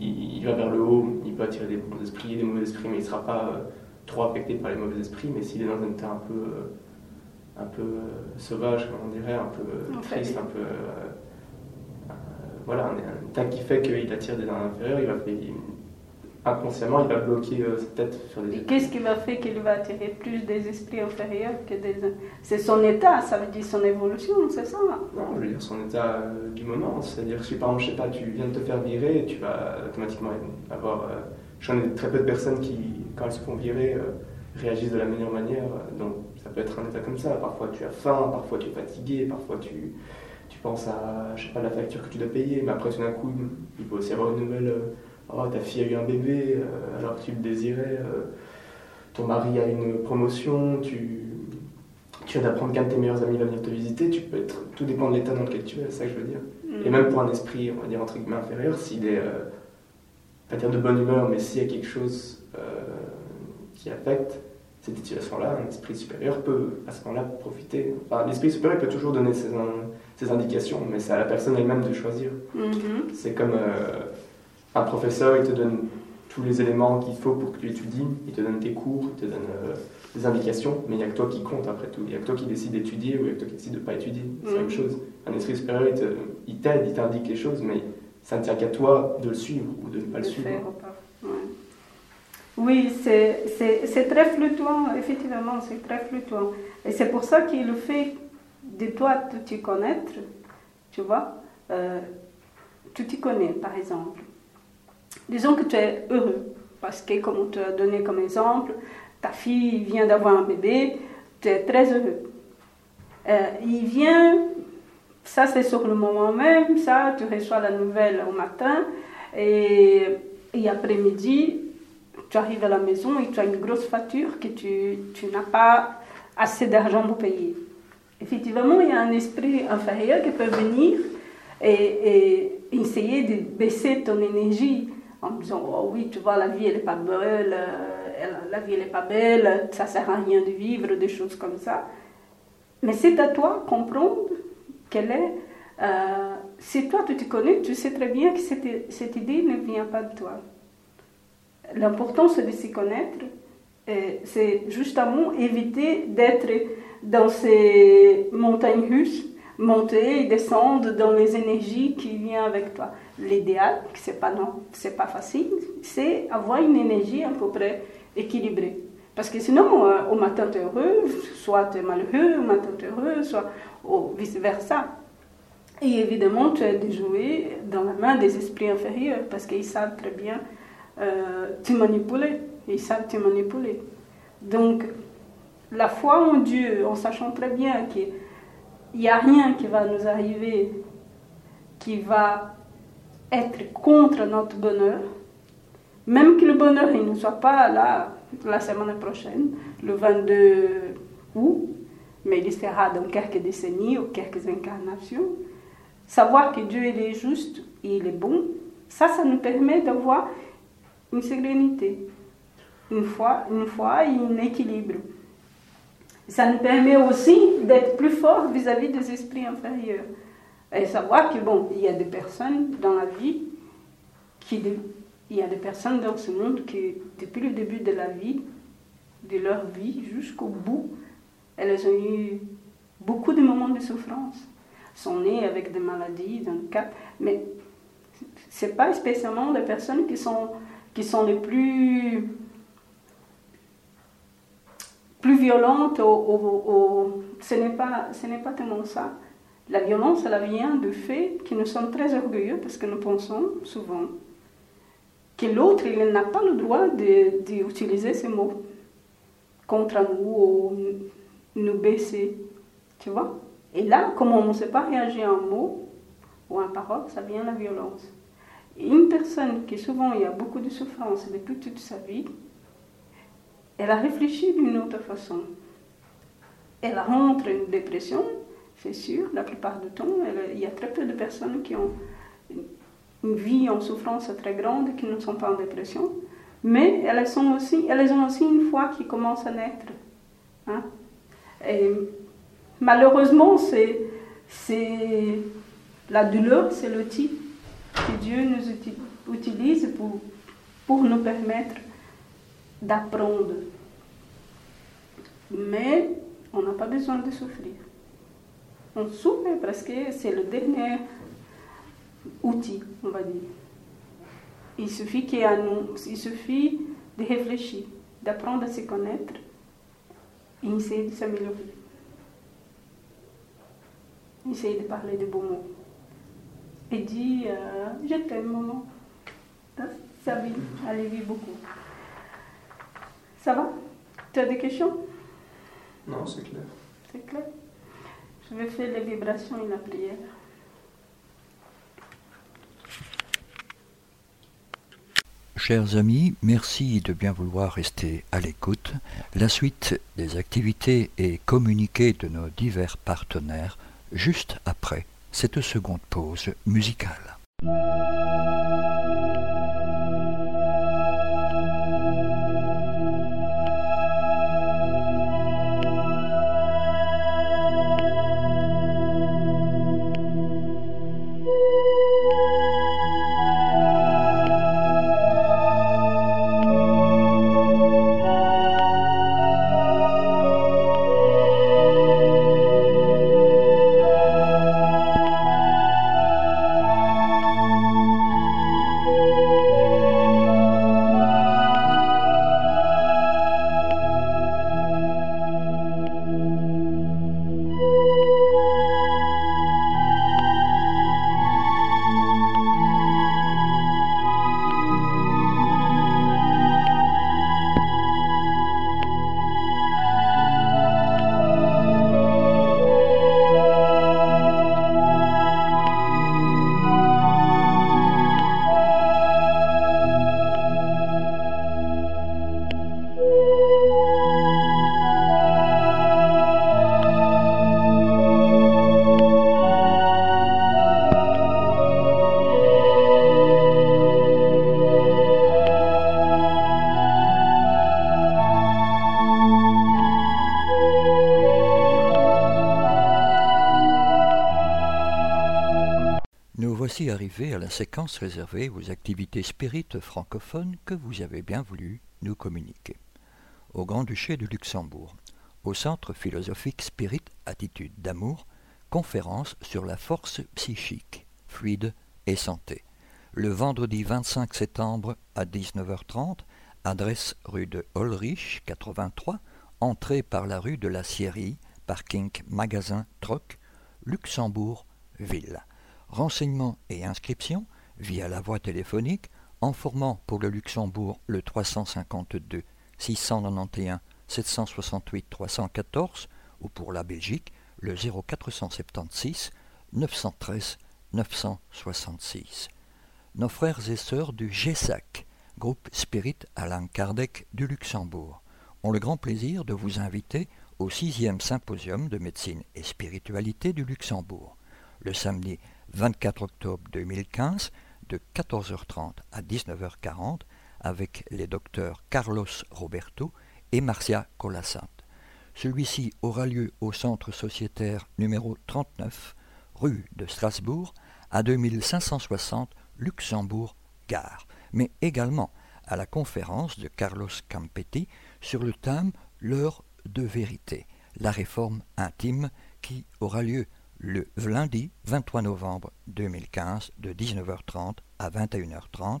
il, va vers le haut, il peut attirer des bons esprits, des mauvais esprits, mais il ne sera pas trop affecté par les mauvais esprits. Mais s'il est dans un état un peu, un peu sauvage, comme on dirait, un peu triste, un peu. voilà, un, état qui fait qu'il attire des inférieurs, il va, inconsciemment, il va bloquer euh, sa tête sur les Qu'est-ce qui va faire qu'il va attirer plus des esprits inférieurs que des... C'est son état, ça veut dire son évolution, c'est ça? Non, je veux dire son état euh, du moment. C'est-à-dire que si par exemple, je sais pas, tu viens de te faire virer, tu vas automatiquement avoir... Euh, J'en ai très peu de personnes qui, quand elles se font virer, réagissent de la meilleure manière. Donc ça peut être un état comme ça. Parfois tu as faim, parfois tu es fatigué, parfois tu, tu penses à, je sais pas, la facture que tu dois payer, mais après tout d'un coup, il peut aussi avoir une nouvelle oh, ta fille a eu un bébé euh, alors que tu le désirais, euh, ton mari a une promotion, tu, tu viens d'apprendre qu'un de tes meilleurs amis va venir te visiter, tu peux être, tout dépend de l'état dans lequel tu es, c'est ça que je veux dire. Et mm. même pour un esprit, on va dire entre guillemets inférieur, s'il est, euh, pas dire de bonne humeur, mais s'il y a quelque chose qui affecte cette situation-là, un esprit supérieur peut à ce moment-là profiter. Enfin, l'esprit supérieur peut toujours donner ses, ses, indications, mais c'est à la personne elle-même de choisir. Mm-hmm. C'est comme un professeur, il te donne tous les éléments qu'il faut pour que tu étudies, il te donne tes cours, il te donne euh, des indications, mais il n'y a que toi qui compte après tout. Il n'y a que toi qui décide d'étudier ou il n'y a que toi qui décide de ne pas étudier. C'est la même Mhm. chose. Un esprit supérieur, il t'aide, il t'indique les choses, mais ça ne tient qu'à toi de le suivre ou de ne pas le de suivre. faire ou pas. Ouais. Oui, c'est- très fluctuant, effectivement, c'est très fluctuant. Et c'est pour ça que le fait de toi de t'y connaître, tu vois, euh, tu t'y connais, par exemple. Disons que tu es heureux, parce que, comme on te a donné comme exemple, ta fille vient d'avoir un bébé, tu es très heureux. Euh, il vient, ça c'est sur le moment même, ça, tu reçois la nouvelle au matin, et, après-midi, tu arrives à la maison et tu as une grosse facture que tu, tu n'as pas assez d'argent pour payer. Effectivement, il y a un esprit inférieur qui peut venir et essayer de baisser ton énergie en disant oh oui tu vois la vie elle est pas belle euh, la vie elle est pas belle ça sert à rien de vivre des choses comme ça mais c'est à toi de comprendre quelle est euh, si toi tu te connais tu sais très bien que cette, cette idée ne vient pas de toi l'important c'est de s'y connaître et c'est justement éviter d'être dans ces montagnes russes monter et descendre dans les énergies qui viennent avec toi. L'idéal, c'est pas pas facile, c'est avoir une énergie à peu près équilibrée. Parce que sinon, euh, au matin tu es heureux, soit tu es malheureux, au matin tu es heureux, soit vice versa. Et évidemment, tu es déjoué dans la main des esprits inférieurs parce qu'ils savent très bien euh, te manipuler. Ils savent te manipuler. Donc, la foi en Dieu, en sachant très bien qu'il n'y a rien qui va nous arriver qui va être contre notre bonheur, même que le bonheur il ne soit pas là la semaine prochaine, le 22 août, mais il sera dans quelques décennies ou quelques incarnations. Savoir que Dieu il est juste et il est bon, ça, ça nous permet d'avoir une sérénité, une foi, une foi et un équilibre. Ça nous permet aussi d'être plus forts vis-à-vis des esprits inférieurs. Et savoir que, bon, il y a des personnes dans la vie, qui, il y a des personnes dans ce monde qui, depuis le début de la vie, de leur vie jusqu'au bout, elles ont eu beaucoup de moments de souffrance. Sont nées avec des maladies, des handicaps, mais ce n'est pas spécialement les personnes qui sont, qui sont les plus plus violente, au, ce n'est pas, ce n'est pas tellement ça. La violence, elle vient du fait que nous sommes très orgueilleux parce que nous pensons souvent que l'autre, il n'a pas le droit d'utiliser ces mots contre nous ou nous baisser. Tu vois? Et là, comme on ne sait pas réagir à un mot ou à une parole, ça vient la violence. Une personne qui souvent il y a beaucoup de souffrance depuis toute sa vie, elle a réfléchi d'une autre façon. Elle rentre en dépression, c'est sûr, la plupart du temps. Il y a très peu de personnes qui ont une vie en souffrance très grande qui ne sont pas en dépression. Mais elles, ont aussi une foi qui commence à naître. Hein? Et malheureusement, c'est la douleur, c'est l'outil que Dieu nous utilise pour, pour nous permettre d'apprendre. Mais on n'a pas besoin de souffrir. On souffre parce que c'est le dernier outil, on va dire. Il suffit, qu'il nous, il suffit de réfléchir, d'apprendre à se connaître et essayer de s'améliorer. Essayer de parler de bons mots. Et dire euh, Je t'aime, maman. Ça vit, allévie beaucoup. Ça va? Tu as des questions? Non, c'est clair. C'est clair? Je vais faire les vibrations et. Chers amis, merci de bien vouloir rester à l'écoute. La suite des activités et communiqués de nos divers partenaires juste après cette seconde pause musicale. Séquence réservée aux activités spirites francophones que vous avez bien voulu nous communiquer. Au Grand-Duché de Luxembourg, au Centre philosophique Spirit Attitude d'amour, conférence sur la force psychique, fluide et santé. Le vendredi 25 septembre à 19h30, adresse rue de Holrich 83, entrée par la rue de la Sierrie, parking magasin Troc, Luxembourg, ville. Renseignements et inscriptions via la voie téléphonique en formant pour le Luxembourg le 352 691 768 314 ou pour la Belgique le 0476 913 966. Nos frères et sœurs du GESAC, groupe Spirit Alain Kardec du Luxembourg, ont le grand plaisir de vous inviter au sixième symposium de médecine et spiritualité du Luxembourg, le samedi 24 octobre 2015 de 14h30 à 19h40 avec les docteurs Carlos Roberto et Marcia Colassante. Celui-ci aura lieu au centre sociétaire numéro 39, rue de Strasbourg, à 2560 Luxembourg-Gare, mais également à la conférence de Carlos Campetti sur le thème L'heure de vérité, la réforme intime qui aura lieu le lundi 23 novembre 2015 de 19h30 à 21h30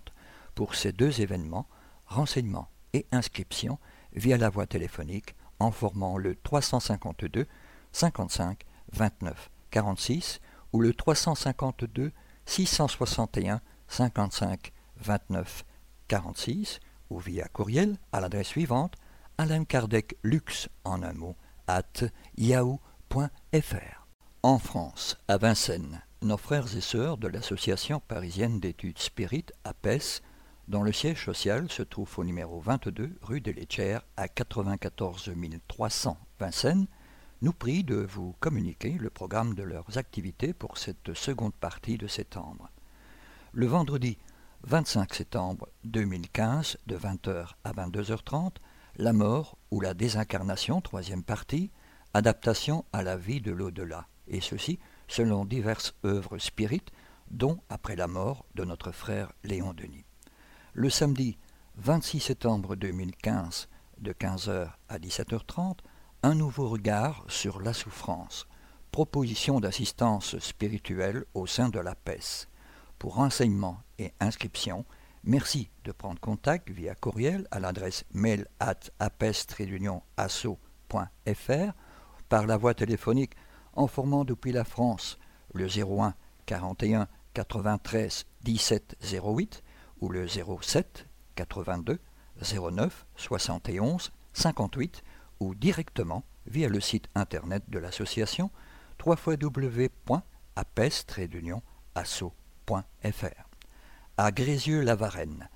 pour ces deux événements, renseignements et inscriptions via la voie téléphonique en formant le 352 55 29 46 ou le 352 661 55 29 46 ou via courriel à l'adresse suivante Alain Kardec Lux en un mot at yahoo.fr. En France, à Vincennes, nos frères et sœurs de l'Association parisienne d'études spirites APES, dont le siège social se trouve au numéro 22 rue des Léchères à 94 300 Vincennes, nous prient de vous communiquer le programme de leurs activités pour cette seconde partie de septembre. Le vendredi 25 septembre 2015, de 20h à 22h30, La mort ou la désincarnation, troisième partie, adaptation à la vie de l'au-delà et ceci selon diverses œuvres spirites, dont Après la mort de notre frère Léon Denis. Le samedi 26 septembre 2015, de 15h à 17h30, un nouveau regard sur la souffrance, proposition d'assistance spirituelle au sein de la PES. Pour renseignements et inscriptions, merci de prendre contact via courriel à l'adresse mail at apes-asso.fr, par la voie téléphonique en formant depuis la France le 01 41 93 17 08 ou le 07 82 09 71 58 ou directement via le site internet de l'association www.apes-asso.fr. À Grézieux-la-Varenne,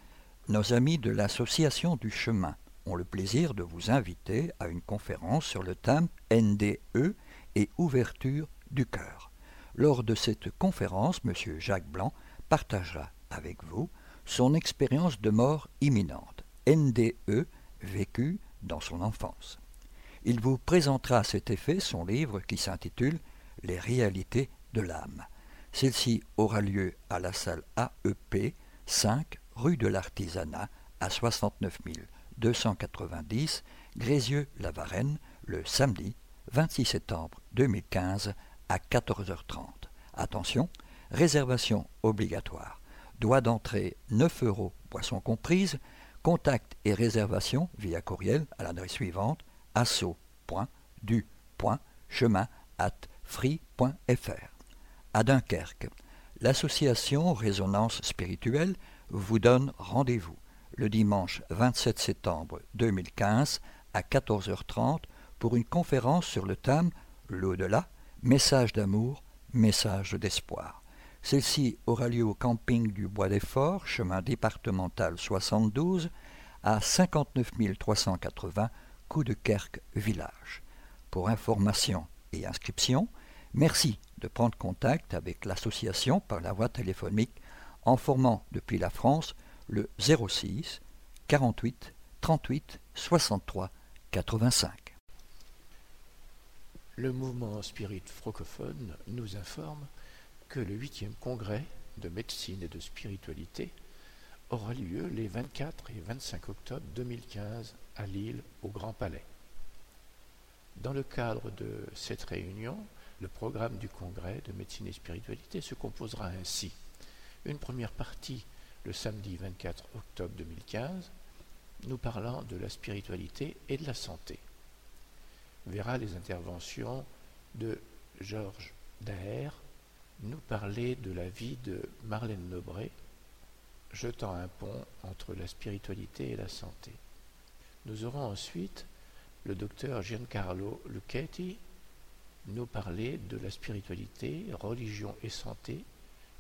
nos amis de l'association du chemin ont le plaisir de vous inviter à une conférence sur le thème NDE et ouverture du cœur. Lors de cette conférence, M. Jacques Blanc partagera avec vous son expérience de mort imminente, NDE, vécue dans son enfance. Il vous présentera à cet effet son livre qui s'intitule Les réalités de l'âme. Celle-ci aura lieu à la salle AEP 5 rue de l'Artisanat à 69 290 Grézieux-la-Varenne le samedi 26 septembre 2015 à 14h30. Attention, réservation obligatoire. Doigt d'entrée 9 euros, boisson comprise. Contact et réservation via courriel à l'adresse suivante asso.du.chemin at free.fr. À Dunkerque, l'association Résonance Spirituelle vous donne rendez-vous le dimanche 27 septembre 2015 à 14h30 pour une conférence sur le thème L'au-delà, message d'amour, message d'espoir. Celle-ci aura lieu au camping du Bois des Forts, chemin départemental 72, à 59 380 Coup de Kerque Village. Pour information et inscription, merci de prendre contact avec l'association par la voie téléphonique en formant depuis la France le 06 48 38 63 85. Le mouvement spirit francophone nous informe que le 8e congrès de médecine et de spiritualité aura lieu les 24 et 25 octobre 2015 à Lille, au Grand Palais. Dans le cadre de cette réunion, le programme du congrès de médecine et spiritualité se composera ainsi. Une première partie le samedi 24 octobre 2015, nous parlant de la spiritualité et de la santé. Verra les interventions de Georges Daher nous parler de la vie de Marlène Nobré, jetant un pont entre la spiritualité et la santé. Nous aurons ensuite le docteur Giancarlo Lucchetti nous parler de la spiritualité, religion et santé,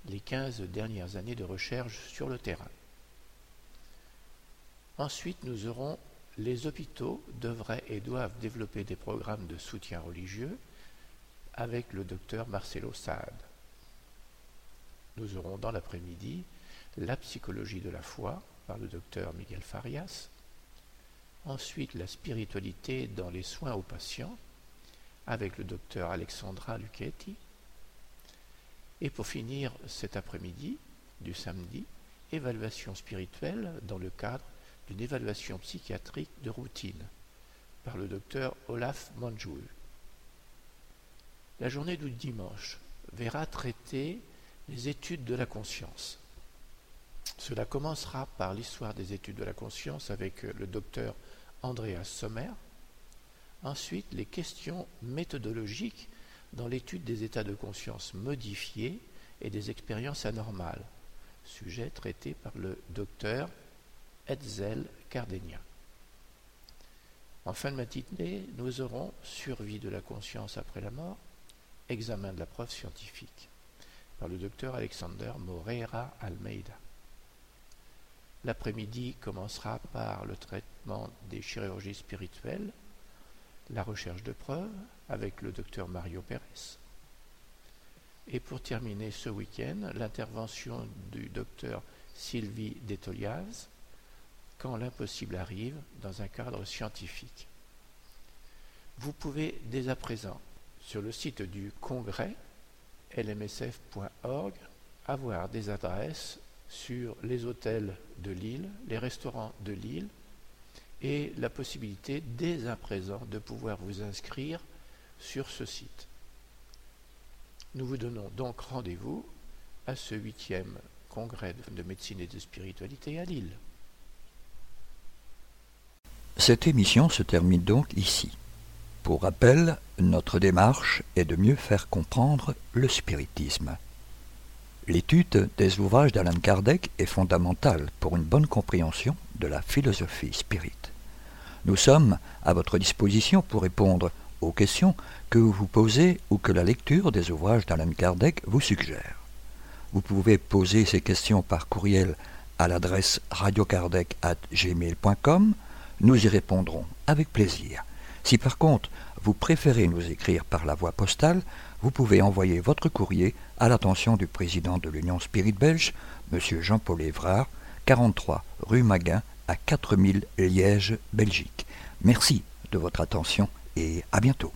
les 15 dernières années de recherche sur le terrain. Ensuite, nous aurons les hôpitaux devraient et doivent développer des programmes de soutien religieux avec le docteur Marcelo Saad. Nous aurons dans l'après-midi la psychologie de la foi par le docteur Miguel Farias, ensuite la spiritualité dans les soins aux patients avec le docteur Alexandra Lucchetti, et pour finir cet après-midi du samedi, évaluation spirituelle dans le cadre d'une évaluation psychiatrique de routine par le docteur Olaf Manjoul. La journée du dimanche verra traiter les études de la conscience. Cela commencera par l'histoire des études de la conscience avec le docteur Andreas Sommer. Ensuite, les questions méthodologiques dans l'étude des états de conscience modifiés et des expériences anormales, sujet traité par le docteur En fin de matinée, nous aurons survie de la conscience après la mort, examen de la preuve scientifique, par le docteur Alexander Moreira Almeida. L'après-midi commencera par le traitement des chirurgies spirituelles, la recherche de preuves avec le docteur Mario Pérez. Et pour terminer ce week-end, l'intervention du docteur Sylvie Detoliaz, quand l'impossible arrive dans un cadre scientifique. Vous pouvez dès à présent, sur le site du congrès lmsf.org, avoir des adresses sur les hôtels de Lille, les restaurants de Lille, et la possibilité dès à présent de pouvoir vous inscrire sur ce site. Nous vous donnons donc rendez-vous à ce huitième congrès de médecine et de spiritualité à Lille. Cette émission se termine donc ici. Pour rappel, notre démarche est de mieux faire comprendre le spiritisme. L'étude des ouvrages d'Alan Kardec est fondamentale pour une bonne compréhension de la philosophie spirit. Nous sommes à votre disposition pour répondre aux questions que vous vous posez ou que la lecture des ouvrages d'Alan Kardec vous suggère. Vous pouvez poser ces questions par courriel à l'adresse radiokardec.gmail.com. Nous y répondrons avec plaisir. Si par contre vous préférez nous écrire par la voie postale, vous pouvez envoyer votre courrier à l'attention du président de l'Union Spirit Belge, M. Jean-Paul Évrard, 43 rue Maguin à 4000 Liège, Belgique. Merci de votre attention et à bientôt.